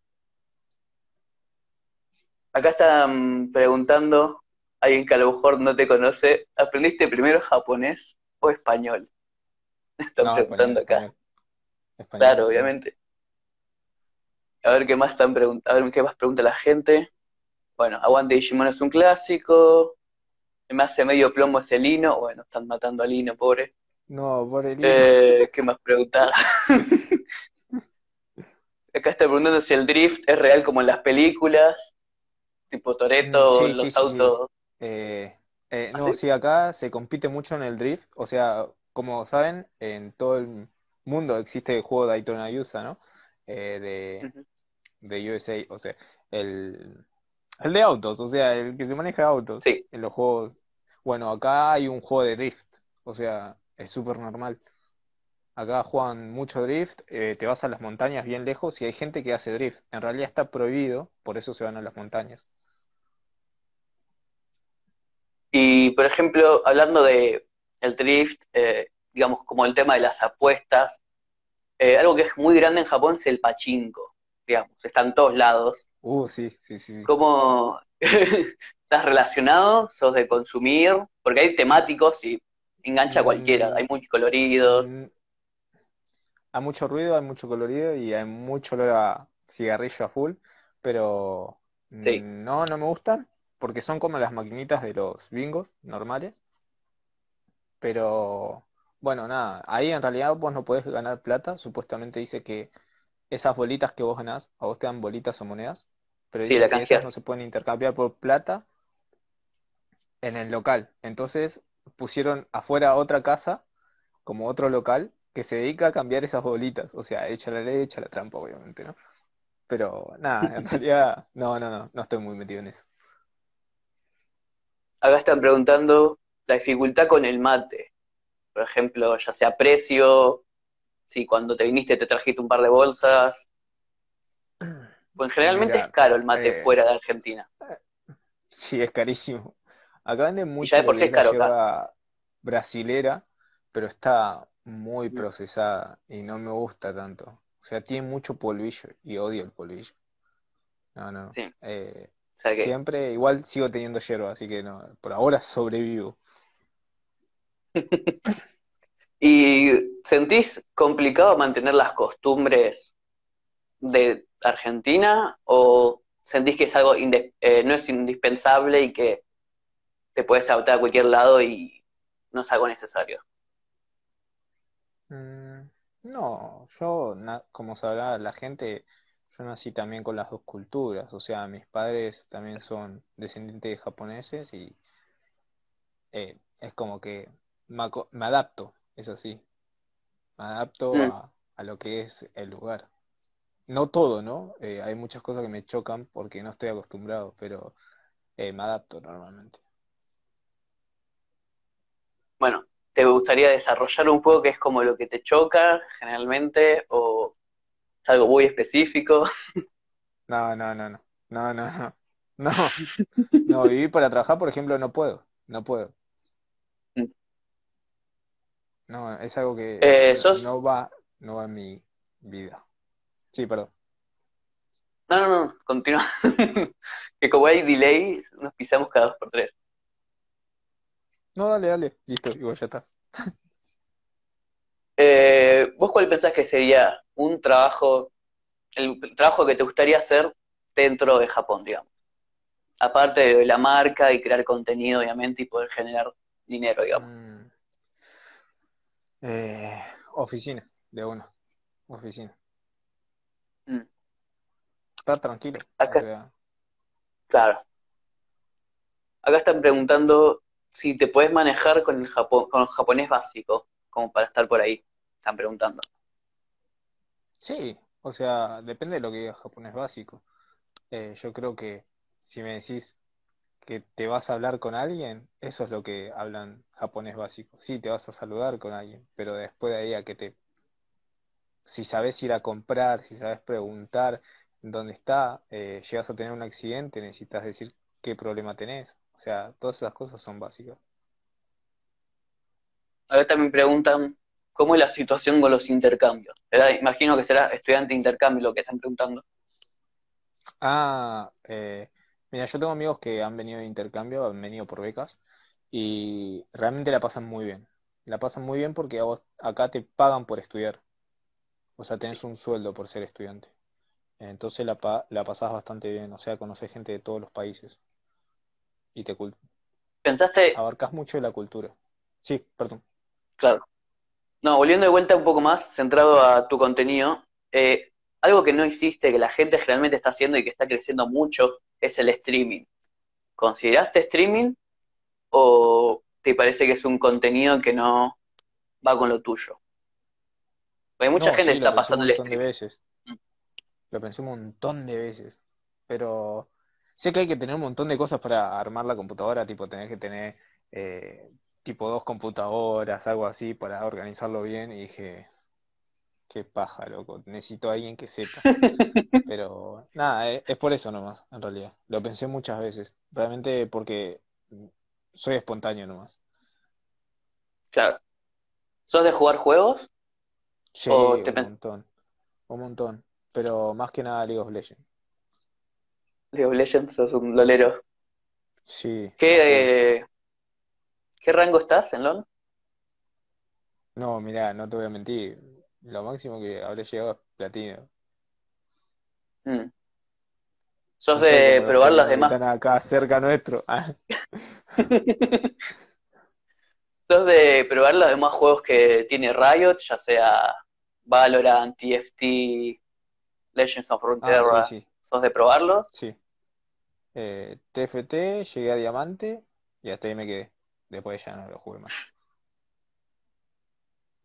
Acá están preguntando, alguien que a lo mejor no te conoce, ¿aprendiste primero japonés o español? Están No, preguntando español, acá. español. Claro, español. obviamente. A ver qué más están a ver qué más pregunta la gente. Bueno, Aguante Digimon es un clásico. Me hace medio plomo ese Lino. Bueno, están matando a Lino, pobre. No, por el hilo. Eh, ¿qué más preguntar? Acá está preguntando si el drift es real como en las películas, tipo Toretto, Mm, sí, los sí, sí. autos. Eh, eh, ¿Ah, no, sí? acá se compite mucho en el drift. O sea, como saben, en todo el mundo existe el juego Daytona USA, ¿no? Eh, de, de USA, o sea, el, el de autos, o sea, el que se maneja autos Sí, en los juegos. Bueno, acá hay un juego de drift, o sea, es súper normal. Acá juegan mucho drift, eh, te vas a las montañas bien lejos y hay gente que hace drift. En realidad está prohibido, por eso se van a las montañas. Y por ejemplo, hablando de el drift, eh, digamos como el tema de las apuestas, eh, algo que es muy grande en Japón es el pachinko, digamos, está en todos lados. Uh, sí, sí, sí. ¿Cómo estás relacionado? ¿Sos de consumir? Porque hay temáticos y engancha a cualquiera, Mm, hay muchos coloridos. mm, hay mucho ruido, hay mucho colorido y hay mucho olor a cigarrillo a full, pero Sí, no, no me gustan porque son como las maquinitas de los bingos normales. Pero bueno, nada, ahí en realidad vos no podés ganar plata. Supuestamente dice que esas bolitas que vos ganás, a vos te dan bolitas o monedas, pero sí, la no se pueden intercambiar por plata en el local. Entonces pusieron afuera otra casa, como otro local, que se dedica a cambiar esas bolitas. O sea, echa la ley, echa la trampa, obviamente, ¿no? Pero nada, en realidad, no, no, no, no estoy muy metido en eso. Acá están preguntando la dificultad con el mate. Por ejemplo, ya sea precio, si cuando te viniste te trajiste un par de bolsas. Pues generalmente es caro el mate eh, fuera de Argentina. sí, es carísimo. Acá venden de por sí es acá. yerba brasilera, pero está muy Mm, procesada y no me gusta tanto. O sea, tiene mucho polvillo y odio el polvillo. No, no. Sí, Eh, o sea que siempre, igual sigo teniendo yerba, así que no, por ahora sobrevivo. ¿Y sentís complicado mantener las costumbres de Argentina o sentís que es algo eh, no es indispensable y que te puedes adaptar a cualquier lado y no es algo necesario? Mm, no, yo, como sabrá la gente, yo nací también con las dos culturas. O sea, mis padres también son descendientes de japoneses y eh, es como que me, adapto, es así. Me adapto Mm, a, a lo que es el lugar. No todo, ¿no? Eh, hay muchas cosas que me chocan porque no estoy acostumbrado, pero eh, me adapto normalmente. Bueno, te gustaría desarrollar un poco qué es como lo que te choca generalmente o es algo muy específico? No, no, no, no. No, no, no. No, no, vivir para trabajar, por ejemplo, no puedo. No puedo. Mm. No, es algo que Eh, no, sos- no va, no va en mi vida. Sí, perdón. No, no, no, continúa. Que como hay delay, nos pisamos cada dos por tres. No, dale, dale. Listo, igual ya está. Eh, ¿vos cuál pensás que sería un trabajo, el trabajo que te gustaría hacer dentro de Japón, digamos? Aparte de la marca y crear contenido, obviamente, y poder generar dinero, digamos. Mm. Eh, oficina, de una. Oficina. Estar tranquilo. Acá- O sea, Claro. Acá están preguntando si te puedes manejar con el con el japonés básico, como para estar por ahí. Están preguntando. sí, o sea, depende de lo que diga japonés básico. Eh, yo creo que si me decís que te vas a hablar con alguien, eso es lo que hablan japonés básico. Sí, te vas a saludar con alguien, pero después de ahí a que te... Si sabes ir a comprar, si sabes preguntar dónde está, eh, llegas a tener un accidente, necesitas decir qué problema tenés. O sea, todas esas cosas son básicas. Acá también preguntan cómo es la situación con los intercambios. ¿Será- Imagino que será estudiante de intercambio lo que están preguntando. Ah, eh, mira, yo tengo amigos que han venido de intercambio, han venido por becas y realmente la pasan muy bien. La pasan muy bien porque a vos acá te pagan por estudiar. O sea, tenés un sueldo por ser estudiante. Entonces la, pa- la pasás bastante bien. O sea, conocés gente de todos los países y te ¿Pensaste, abarcás mucho de la cultura. Sí, perdón. claro, no, volviendo de vuelta un poco más, centrado a tu contenido, eh, algo que no hiciste, que la gente generalmente está haciendo y que está creciendo mucho, es el streaming. ¿Consideraste streaming o te parece que es un contenido que no va con lo tuyo? Hay mucha No, gente sí, que está pasando el streaming. veces. Lo pensé un montón de veces. Pero sé que hay que tener un montón de cosas para armar la computadora, tipo tener que tener eh, tipo dos computadoras, algo así, para organizarlo bien. Y dije, qué paja, loco, necesito a alguien que sepa. Pero nada, eh, es por eso nomás, en realidad. Lo pensé muchas veces, realmente porque soy espontáneo nomás. Claro. ¿Sos de jugar juegos? Sí, ¿O te un montón, un montón. Pero más que nada League of Legends. League of Legends, sos un lolero. Sí. ¿Qué, eh, qué rango estás en LoL? No, mirá, no te voy a mentir. Lo máximo que habré llegado es platino. Mm. ¿Sos No de probar las demás? están acá cerca nuestro. Ah, ¿Sos de probar los demás juegos que tiene Riot, ya sea Valorant, TFT, Legends of ah, Runeterra? sí, sí, ¿Sos de probarlos? sí. Eh, TFT, llegué a Diamante y hasta ahí me quedé. Después ya no lo jugué más.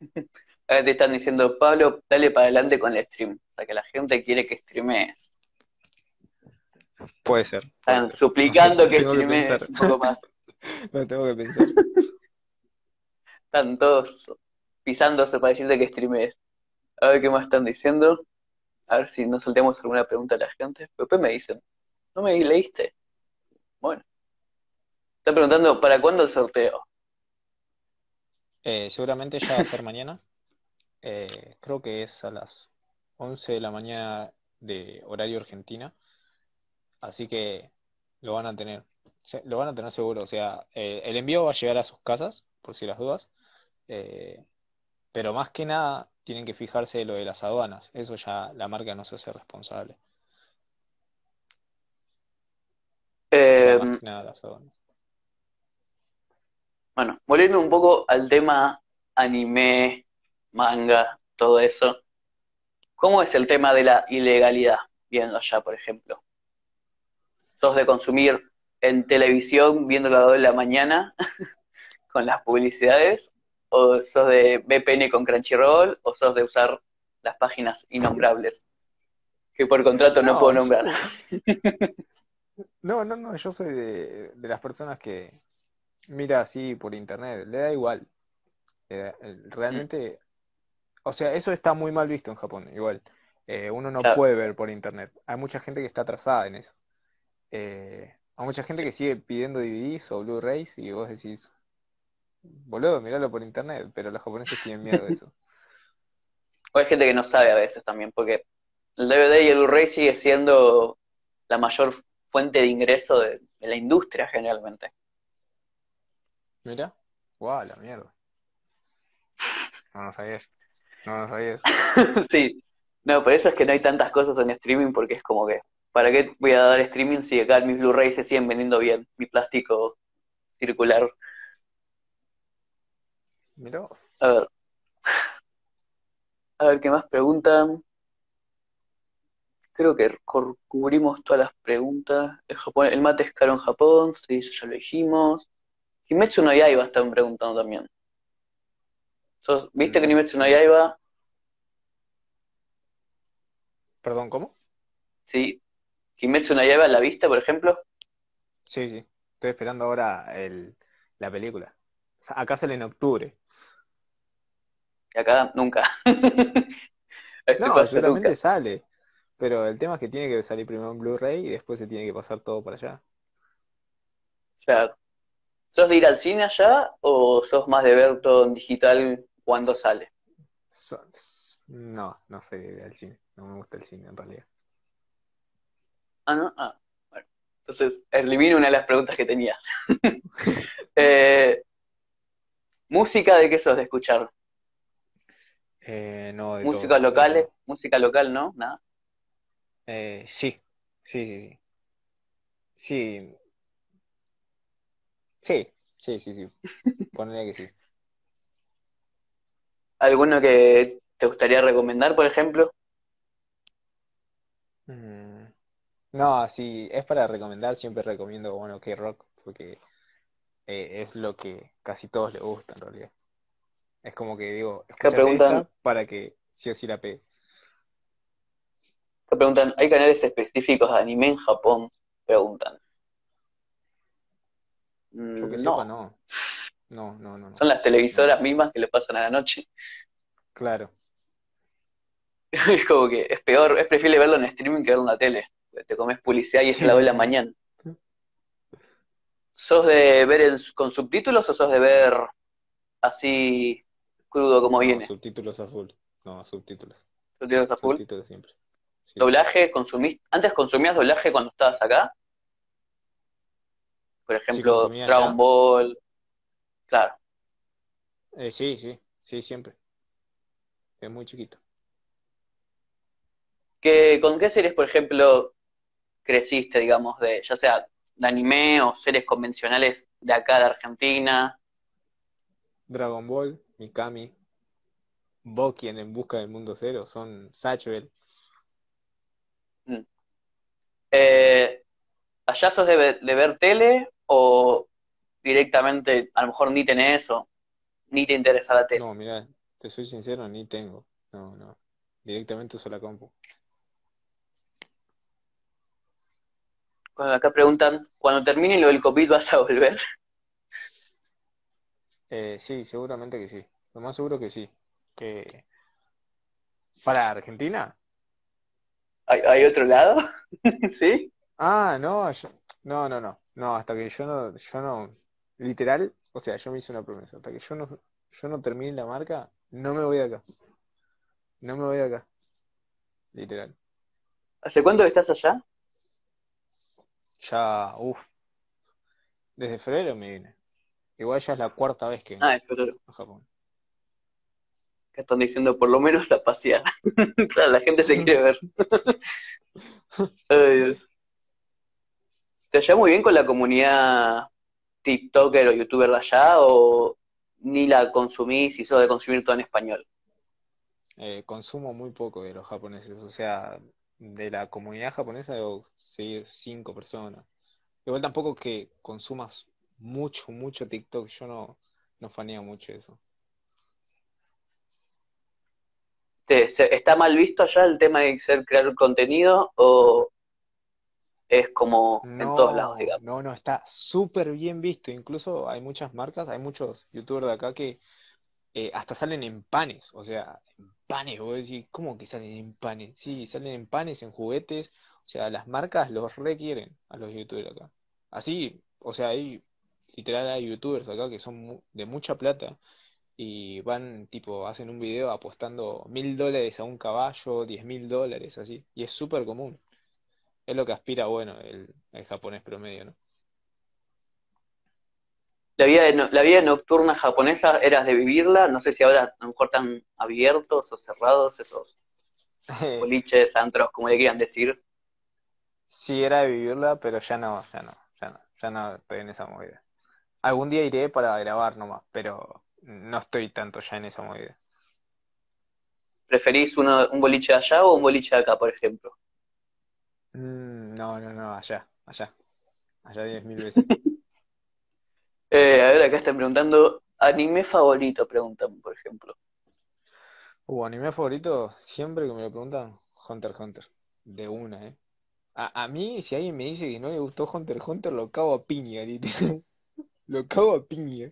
Acá te están diciendo, Pablo, dale para adelante con el stream. O sea, que la gente quiere que streamees. Puede ser, puede Están ser. suplicando que Tengo que streamees pensar. un poco más. Lo tengo que pensar. Están todos pisándose para decirte que streamees. A ver qué más están diciendo. A ver si no soltemos alguna pregunta a la gente. Pero después me dicen, ¿no me leíste? Bueno. Están preguntando, ¿para cuándo el sorteo? Eh, seguramente ya va a ser mañana. Eh, creo que es a las 11 de la mañana de horario Argentina. Así que lo van a tener. Lo van a tener seguro. O sea, eh, el envío va a llegar a sus casas, por si las dudas. Pero más que nada, tienen que fijarse lo de las aduanas. Eso ya la marca no se hace responsable. Eh, nada las aduanas. bueno, volviendo un poco al tema anime, manga, todo eso. ¿Cómo es el tema de la ilegalidad viendo allá, por ejemplo? ¿Sos de consumir en televisión viendo la 2 de la mañana con las publicidades? ¿O sos de VPN con Crunchyroll? ¿O sos de usar las páginas innombrables? Que por contrato no No, puedo nombrar. soy- No, no, no, yo soy de, de las personas que mira así por internet, le da igual. Eh, realmente, o sea, eso está muy mal visto en Japón, igual. Eh, uno no Claro. puede ver por internet. Hay mucha gente que está atrasada en eso. Eh, hay mucha gente que sigue pidiendo DVDs o Blu-rays y vos decís, boludo, miralo por internet, pero los japoneses tienen miedo de eso. O hay gente que no sabe a veces también, porque el DVD y el Blu-ray sigue siendo la mayor fuente de ingreso de, de la industria generalmente. Mira, guau, la mierda. No, no sabía eso. No, no sabía eso. Sí, no, por eso es que no hay tantas cosas en streaming, porque es como que, ¿para qué voy a dar streaming si acá mis Blu-rays se siguen vendiendo bien? Mi plástico circular. Mira, A ver. A ver qué más preguntan. Creo que cubrimos todas las preguntas. El, Japón, el mate es caro en Japón, sí, eso ya lo dijimos. Kimetsu no Yaiba están preguntando también. ¿Sos- ¿Viste que Mm. Kimetsu no Yaiba? perdón, ¿cómo? Sí. Kimetsu no Yaiba la viste, por ejemplo. Sí, sí. Estoy esperando ahora el, la película. O sea, acá sale en octubre. Y acá nunca. Esto No, seguramente nunca. sale. Pero el tema es que tiene que salir primero en Blu-ray y después se tiene que pasar todo para allá. Claro. ¿Sos de ir al cine allá o sos más de ver todo en digital cuando sale? So- no, no sé del cine. No me gusta el cine en realidad. Ah, ¿no? Ah, bueno. Entonces, elimino una de las preguntas que tenía. Eh, ¿música de qué sos de escuchar? Eh, no, de ¿Música todo, de locales? todo. ¿Música local, no? Nada. Eh, sí, sí, sí, sí. Sí, sí, sí, sí, sí. Pondría que sí. ¿Alguno que te gustaría recomendar, por ejemplo? Mm, No, si es para recomendar, siempre recomiendo, bueno, K-Rock, porque eh, es lo que casi todos les gusta en realidad. Es como que digo, escúchate preguntan, esta para que sí o sí la pegue. acá preguntan, ¿hay canales específicos de anime en Japón? Preguntan. Yo Mm, que sepa, No, no. No, no, no, no. son las televisoras No. mismas que le pasan a la noche. Claro. Es como que es peor, es preferible verlo en streaming que verlo en la tele. Te comes publicidad y es la de la mañana. ¿Sos de ver con subtítulos o sos de ver así crudo como No, viene? subtítulos a full. No, subtítulos. Subtítulos a full. Subtítulos siempre. Sí. ¿Doblaje? ¿Consumís? ¿Antes consumías doblaje cuando estabas acá? Por ejemplo, Dragon allá, Ball. Claro. eh, sí, sí, sí, siempre. Es muy chiquito. ¿Qué, con qué series, por ejemplo, creciste, digamos, de, ya sea de anime o series convencionales de acá de Argentina? Dragon Ball, Mikami, Boki en En Busca del Mundo Cero, son Satchel. Mm. Eh, ¿allá sos de, ver- de ver tele o directamente, a lo mejor ni tenés o ni te interesa la tele? No, mira, te soy sincero, ni tengo. No, no. Directamente uso la compu. Bueno, acá preguntan, cuando termine lo del COVID vas a volver. Eh, sí, seguramente que sí. Lo más seguro que sí. Que para Argentina. ¿Hay, hay otro lado? ¿Sí? Ah, no, yo- no, no, no. No, hasta que yo no, yo no, literal, o sea, yo me hice una promesa. Hasta que yo no, yo no termine la marca, no me voy de acá. No me voy de acá. Literal. ¿Hace cuánto que estás allá? Ya, uff. Desde febrero me vine. Igual ya es la cuarta vez que Ah, a Japón. Que están diciendo por lo menos a pasear. Claro, la gente se quiere ver. Ay, Dios. ¿Te llevas muy bien con la comunidad TikToker o YouTuber de allá o ni la consumís y sos de consumir todo en español? Eh, consumo muy poco de los japoneses, o sea, de la comunidad japonesa debo seguir cinco personas. Igual tampoco que consumas mucho, mucho TikTok, yo no, no faneo mucho eso. ¿Te- se- ¿Está mal visto allá el tema de ser crear contenido o es como en todos lados, No, digamos? no, no, está súper bien visto. Incluso hay muchas marcas, hay muchos youtubers de acá que eh, hasta salen en panes, o sea, en panes, vos decís, ¿cómo que salen en panes? Sí, salen en panes, en juguetes, o sea, las marcas los requieren a los youtubers acá. Así, o sea, hay, literal hay youtubers acá que son de mucha plata y van, tipo, hacen un video apostando mil dólares a un caballo, diez mil dólares, así, y es súper común. Es lo que aspira, bueno, el, el japonés promedio, ¿no? La vida, la vida nocturna japonesa eras de vivirla, no sé si ahora a lo mejor están abiertos o cerrados esos boliches, antros, como le quieran decir. Sí, era de vivirla, pero ya no, ya no, ya no, ya no estoy en esa movida. Algún día iré para grabar nomás, pero no estoy tanto ya en esa movida. ¿Preferís uno, un boliche allá o un boliche acá, por ejemplo? Mm, no, no, no, allá, allá. Allá diez mil veces. Eh, a ver, acá están preguntando, anime favorito, preguntan, por ejemplo. Uh, anime favorito, siempre que me lo preguntan, Hunter x Hunter. De una, ¿eh? A, a mí, si alguien me dice que no le gustó Hunter x Hunter, lo cago a piña, literal. Lo cago a piña.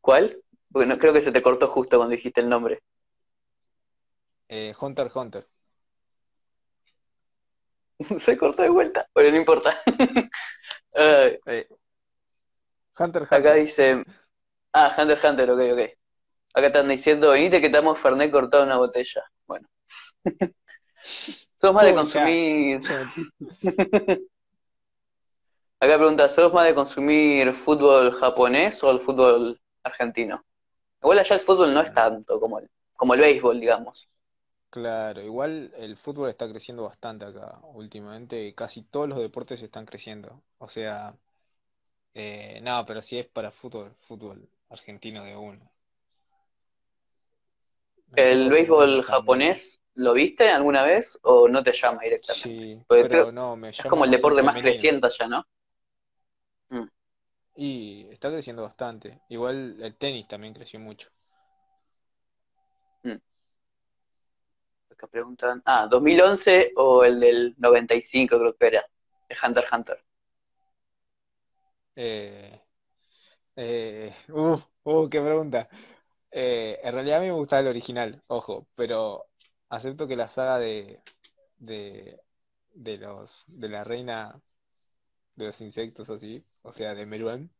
¿Cuál? Bueno, creo que se te cortó justo cuando dijiste el nombre. Eh, Hunter Hunter. Se cortó de vuelta, pero no importa. Eh, Hunter x Hunter. Acá dice. Ah, Hunter Hunter, ok, ok. Acá están diciendo, venite que estamos Fernet cortado en una botella. Bueno. ¿Sos más de consumir. Acá pregunta, ¿sos más de consumir fútbol japonés o el fútbol argentino? Igual allá el fútbol no es tanto como el, como el béisbol, digamos. Claro, igual el fútbol está creciendo bastante acá últimamente. Casi todos los deportes están creciendo. O sea, eh, no, pero si es para fútbol, fútbol argentino de uno. ¿El béisbol japonés lo viste alguna vez o no te llama directamente? Sí, Porque pero creo- no, me es llama como el deporte más femenino. creciente allá, ¿no? Y está creciendo bastante. Igual el tenis también creció mucho. Acá preguntan, ah, 2011 o el del 95 creo que era, el Hunter x Hunter. Eh, eh, uh, uh, qué pregunta. Eh, en realidad a mí me gustaba el original, ojo, pero acepto que la saga de, de, de los, de la reina de los insectos así, o sea, de Meruán,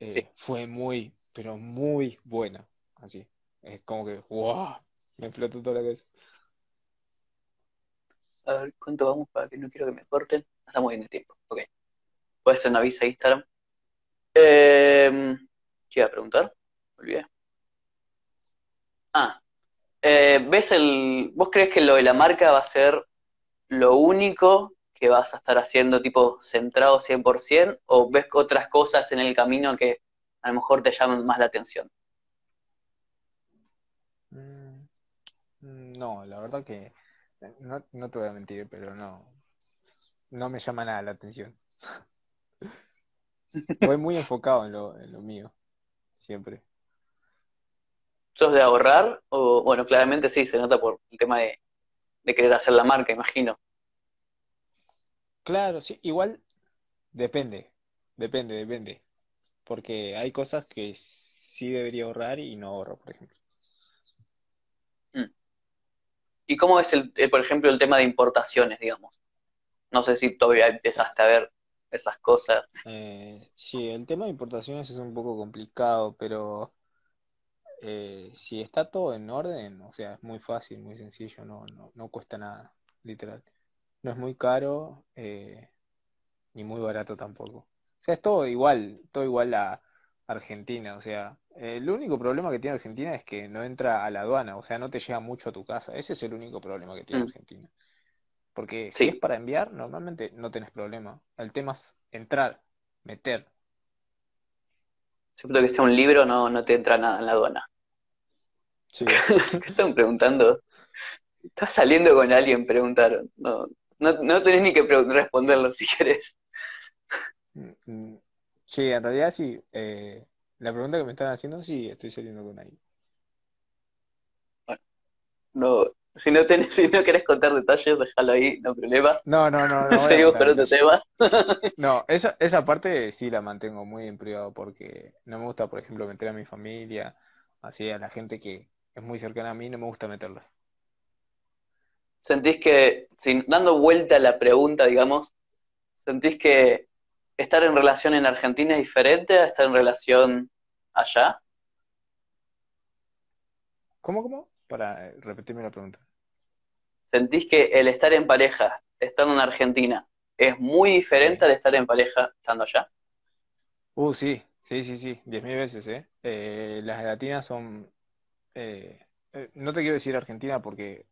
eh, Sí. fue muy, pero muy buena, así. Es como que, wow, me explotó toda la cabeza. A ver, ¿cuánto vamos para que no quiero que me corten? Estamos bien de tiempo, ok. Puede ser una avisa a Instagram. Eh, ¿qué iba a preguntar? Me olvidé. Ah, eh, ¿ves el, vos crees que lo de la marca va a ser lo único que vas a estar haciendo tipo centrado 100% o ves otras cosas en el camino que a lo mejor te llaman más la atención? Mm, No, la verdad que no, no te voy a mentir, pero no, no me llama nada la atención. Voy muy enfocado en lo, en lo mío, siempre. ¿Sos de ahorrar? O, bueno, claramente sí, se nota por el tema de, de querer hacer la marca, imagino. Claro, sí, igual depende, depende, depende, porque hay cosas que sí debería ahorrar y no ahorro, por ejemplo. ¿Y cómo es, el, el, por ejemplo, el tema de importaciones, digamos? No sé si todavía empezaste a ver esas cosas. Eh, sí, el tema de importaciones es un poco complicado, pero eh, si está todo en orden, o sea, es muy fácil, muy sencillo, no, no, no cuesta nada, literal. No es muy caro, eh, ni muy barato tampoco. O sea, es todo igual, todo igual a Argentina. O sea, el único problema que tiene Argentina es que no entra a la aduana, o sea, no te llega mucho a tu casa. Ese es el único problema que tiene Mm. Argentina. Porque si es para enviar, normalmente no tenés problema. El tema es entrar, meter. Siempre que sea un libro no, no te entra nada en la aduana. Sí. ¿Qué están preguntando? ¿Estás saliendo con alguien? Preguntaron. No, no, no tenés ni que responderlo si querés. Sí, en realidad sí. eh, la pregunta que me están haciendo, sí, estoy saliendo con alguien. No, Si no, tenés, si no querés contar detalles, déjalo ahí, no problema. No, no, no, no. Seguimos con otro tema. No, esa, esa parte sí la mantengo muy en privado porque no me gusta, por ejemplo, meter a mi familia, así a la gente que es muy cercana a mí, no me gusta meterlos. ¿Sentís que, sin, dando vuelta a la pregunta, digamos, sentís que estar en relación en Argentina es diferente a estar en relación allá? ¿Cómo, cómo? Para eh, repetirme la pregunta. ¿Sentís que el estar en pareja estando en Argentina es muy diferente Sí. al estar en pareja estando allá? Uh, sí, sí, sí, sí, diez mil veces, ¿eh? Eh, las latinas son, eh, eh, no te quiero decir Argentina porque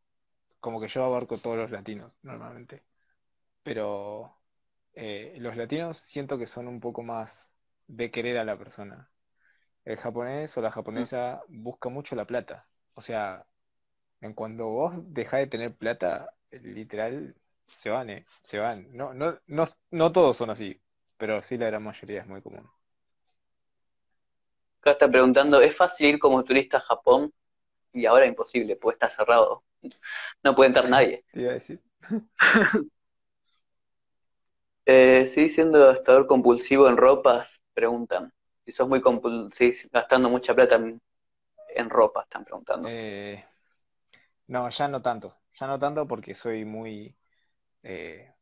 como que yo abarco todos los latinos normalmente, pero eh, los latinos siento que son un poco más de querer a la persona. El japonés o la japonesa busca mucho la plata, o sea, en cuando vos dejás de tener plata, literal, se van, ¿eh? Se van. No, no, no, no todos son así, pero sí la gran mayoría es muy común. Acá están preguntando, ¿es fácil ir como turista a Japón? Y ahora imposible, pues está cerrado. No puede entrar nadie. Te iba a decir. Eh, ¿sí siendo gastador compulsivo en ropas? Preguntan. Si sos muy compulsivo, gastando mucha plata en, en ropa, están preguntando. Eh, no, ya no tanto. Ya no tanto porque soy muy... eh,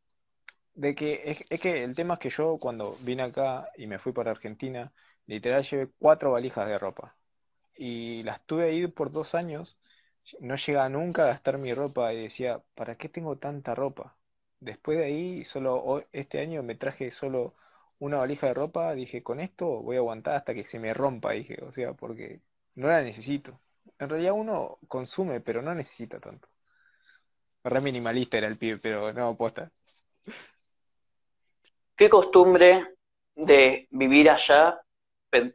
de que es, es que el tema es que yo cuando vine acá y me fui para Argentina, literal llevé cuatro valijas de ropa. Y las tuve ahí por dos años. No llegaba nunca a gastar mi ropa y decía, ¿para qué tengo tanta ropa? Después de ahí, solo este año me traje solo una valija de ropa. Dije, con esto voy a aguantar hasta que se me rompa, dije. O sea, porque no la necesito. En realidad uno consume, pero no necesita tanto. Re minimalista era el pibe, pero no, posta. ¿Qué costumbre de vivir allá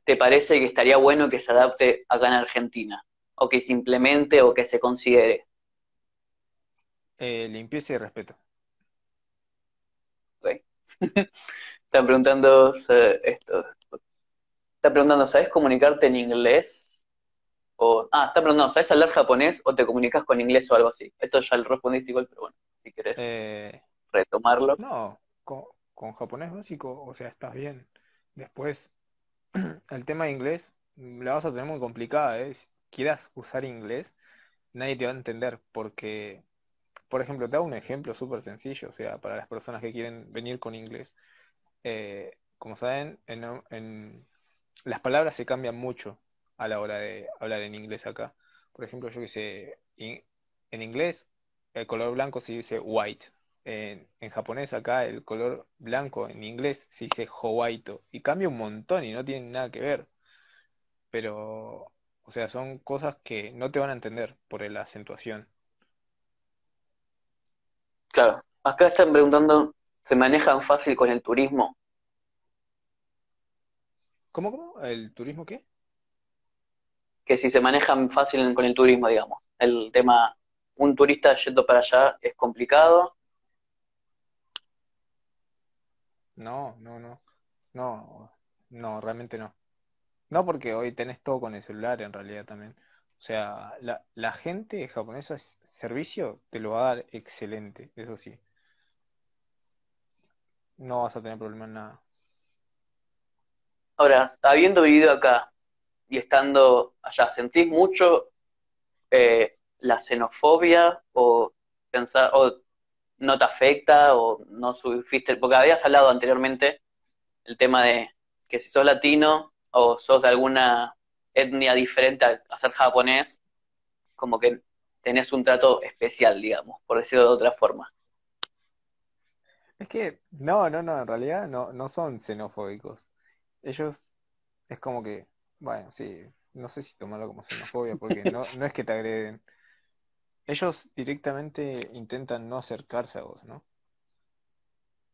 te parece que estaría bueno que se adapte acá en Argentina? O que se implemente o que se considere. Eh, limpieza y respeto. ¿ok? Están preguntando esto. Están preguntando, ¿sabes comunicarte en inglés? O, ah, están preguntando, ¿sabes hablar japonés o te comunicas con inglés o algo así? Esto ya lo respondiste igual, pero bueno, si querés Eh, retomarlo. no, con, con japonés básico, o sea, estás bien. Después, el tema de inglés, la vas a tener muy complicada, ¿eh? Quieras usar inglés, nadie te va a entender porque, por ejemplo, te hago un ejemplo súper sencillo, o sea, para las personas que quieren venir con inglés. Eh, como saben, en, las palabras se cambian mucho a la hora de hablar en inglés acá. Por ejemplo, yo que sé, en inglés el color blanco se dice white. En, en japonés acá el color blanco en inglés se dice howaito. Y cambia un montón y no tiene nada que ver. Pero, o sea, son cosas que no te van a entender por la acentuación. Claro, acá están preguntando, ¿se manejan fácil con el turismo? ¿Cómo, cómo? ¿El turismo qué? Que si se manejan fácil con el turismo, digamos. El tema, un turista yendo para allá es complicado. No, no, no. No, no, realmente no. No, porque hoy tenés todo con el celular en realidad también. O sea, la, gente japonesa, servicio, te lo va a dar excelente, eso sí. No vas a tener problema en nada. Ahora, habiendo vivido acá y estando allá, ¿sentís mucho eh, la xenofobia o pensar, o no te afecta o no sufriste? Porque habías hablado anteriormente el tema de que si sos latino o sos de alguna etnia diferente a, ser japonés, como que tenés un trato especial, digamos, por decirlo de otra forma. Es que, no, no, no, en realidad no, no son xenofóbicos. Ellos es como que, bueno, sí, no sé si tomarlo como xenofobia, porque no, no es que te agreden. Ellos directamente intentan no acercarse a vos, ¿no?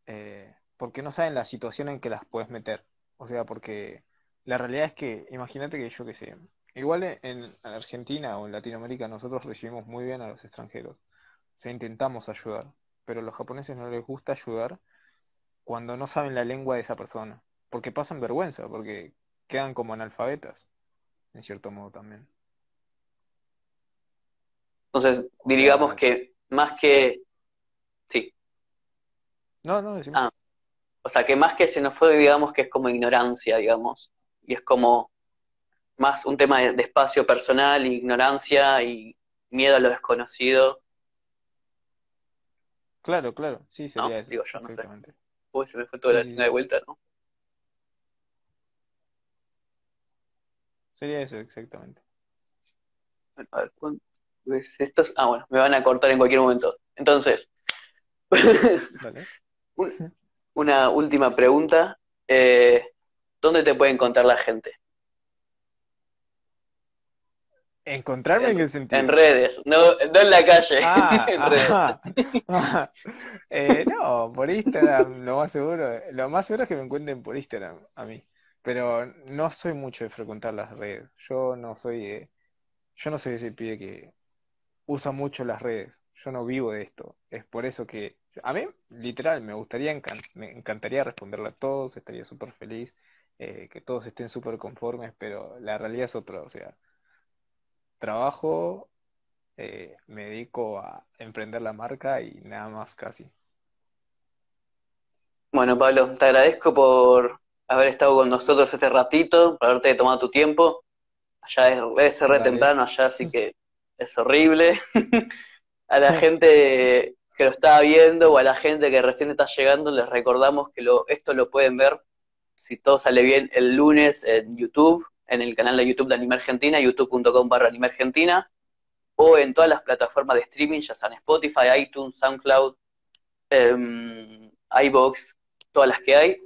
Eh, porque no saben la situación en que las puedes meter. O sea, porque la realidad es que, imagínate que yo qué sé, igual en, en Argentina o en Latinoamérica nosotros recibimos muy bien a los extranjeros. O sea, intentamos ayudar, pero a los japoneses no les gusta ayudar cuando no saben la lengua de esa persona, porque pasan vergüenza, porque quedan como analfabetas, en cierto modo también. Entonces, digamos que más que... Sí. No, no, decimos. Ah. O sea, que más que se nos fue, digamos que es como ignorancia, digamos. Y es como más un tema de, espacio personal, ignorancia y miedo a lo desconocido. Claro, claro, sí, sería No, eso. digo yo, no sé. exactamente. Uy, se me fue toda la Sí, de vuelta, ¿no? Sería eso, exactamente. Bueno, a ver, ¿cuánto es estos? Ah, bueno, me van a cortar en cualquier momento. Entonces, Dale. un- una última pregunta. Eh, ¿dónde te puede encontrar la gente? ¿Encontrarme en qué sentido? En redes, no, no en la calle, Ah, en redes. ajá. Ajá. Eh, no, por Instagram, lo más seguro, lo más seguro es que me encuentren por Instagram a mí. Pero no soy mucho de frecuentar las redes. Yo no soy, eh, yo no soy ese pibe que usa mucho las redes. Yo no vivo de esto. Es por eso que a mí, literal, me gustaría, me encantaría responderle a todos, estaría súper feliz, eh, que todos estén súper conformes, pero la realidad es otra. O sea, trabajo eh, me dedico a emprender la marca y nada más casi. Bueno, Pablo, te agradezco por haber estado con nosotros este ratito, por haberte tomado tu tiempo. Allá es, ser re Dale. temprano allá, así que es horrible. A la gente que lo está viendo o a la gente que recién está llegando, les recordamos que lo, esto lo pueden ver, si todo sale bien, el lunes en YouTube, en el canal de YouTube de Anime Argentina, youtube.com barra Anime Argentina, o en todas las plataformas de streaming, ya sean Spotify, iTunes, SoundCloud, em, iBox, todas las que hay.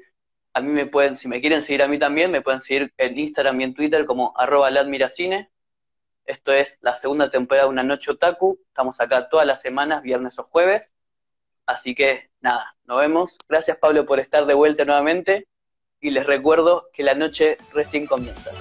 A mí me pueden, si me quieren seguir a mí también, me pueden seguir en Instagram y en Twitter como arroba ladmiracine. Esto es la segunda temporada de Una Noche Otaku. Estamos acá todas las semanas, viernes o jueves. Así que nada, nos vemos. Gracias Pablo por estar de vuelta nuevamente. Y les recuerdo que la noche recién comienza.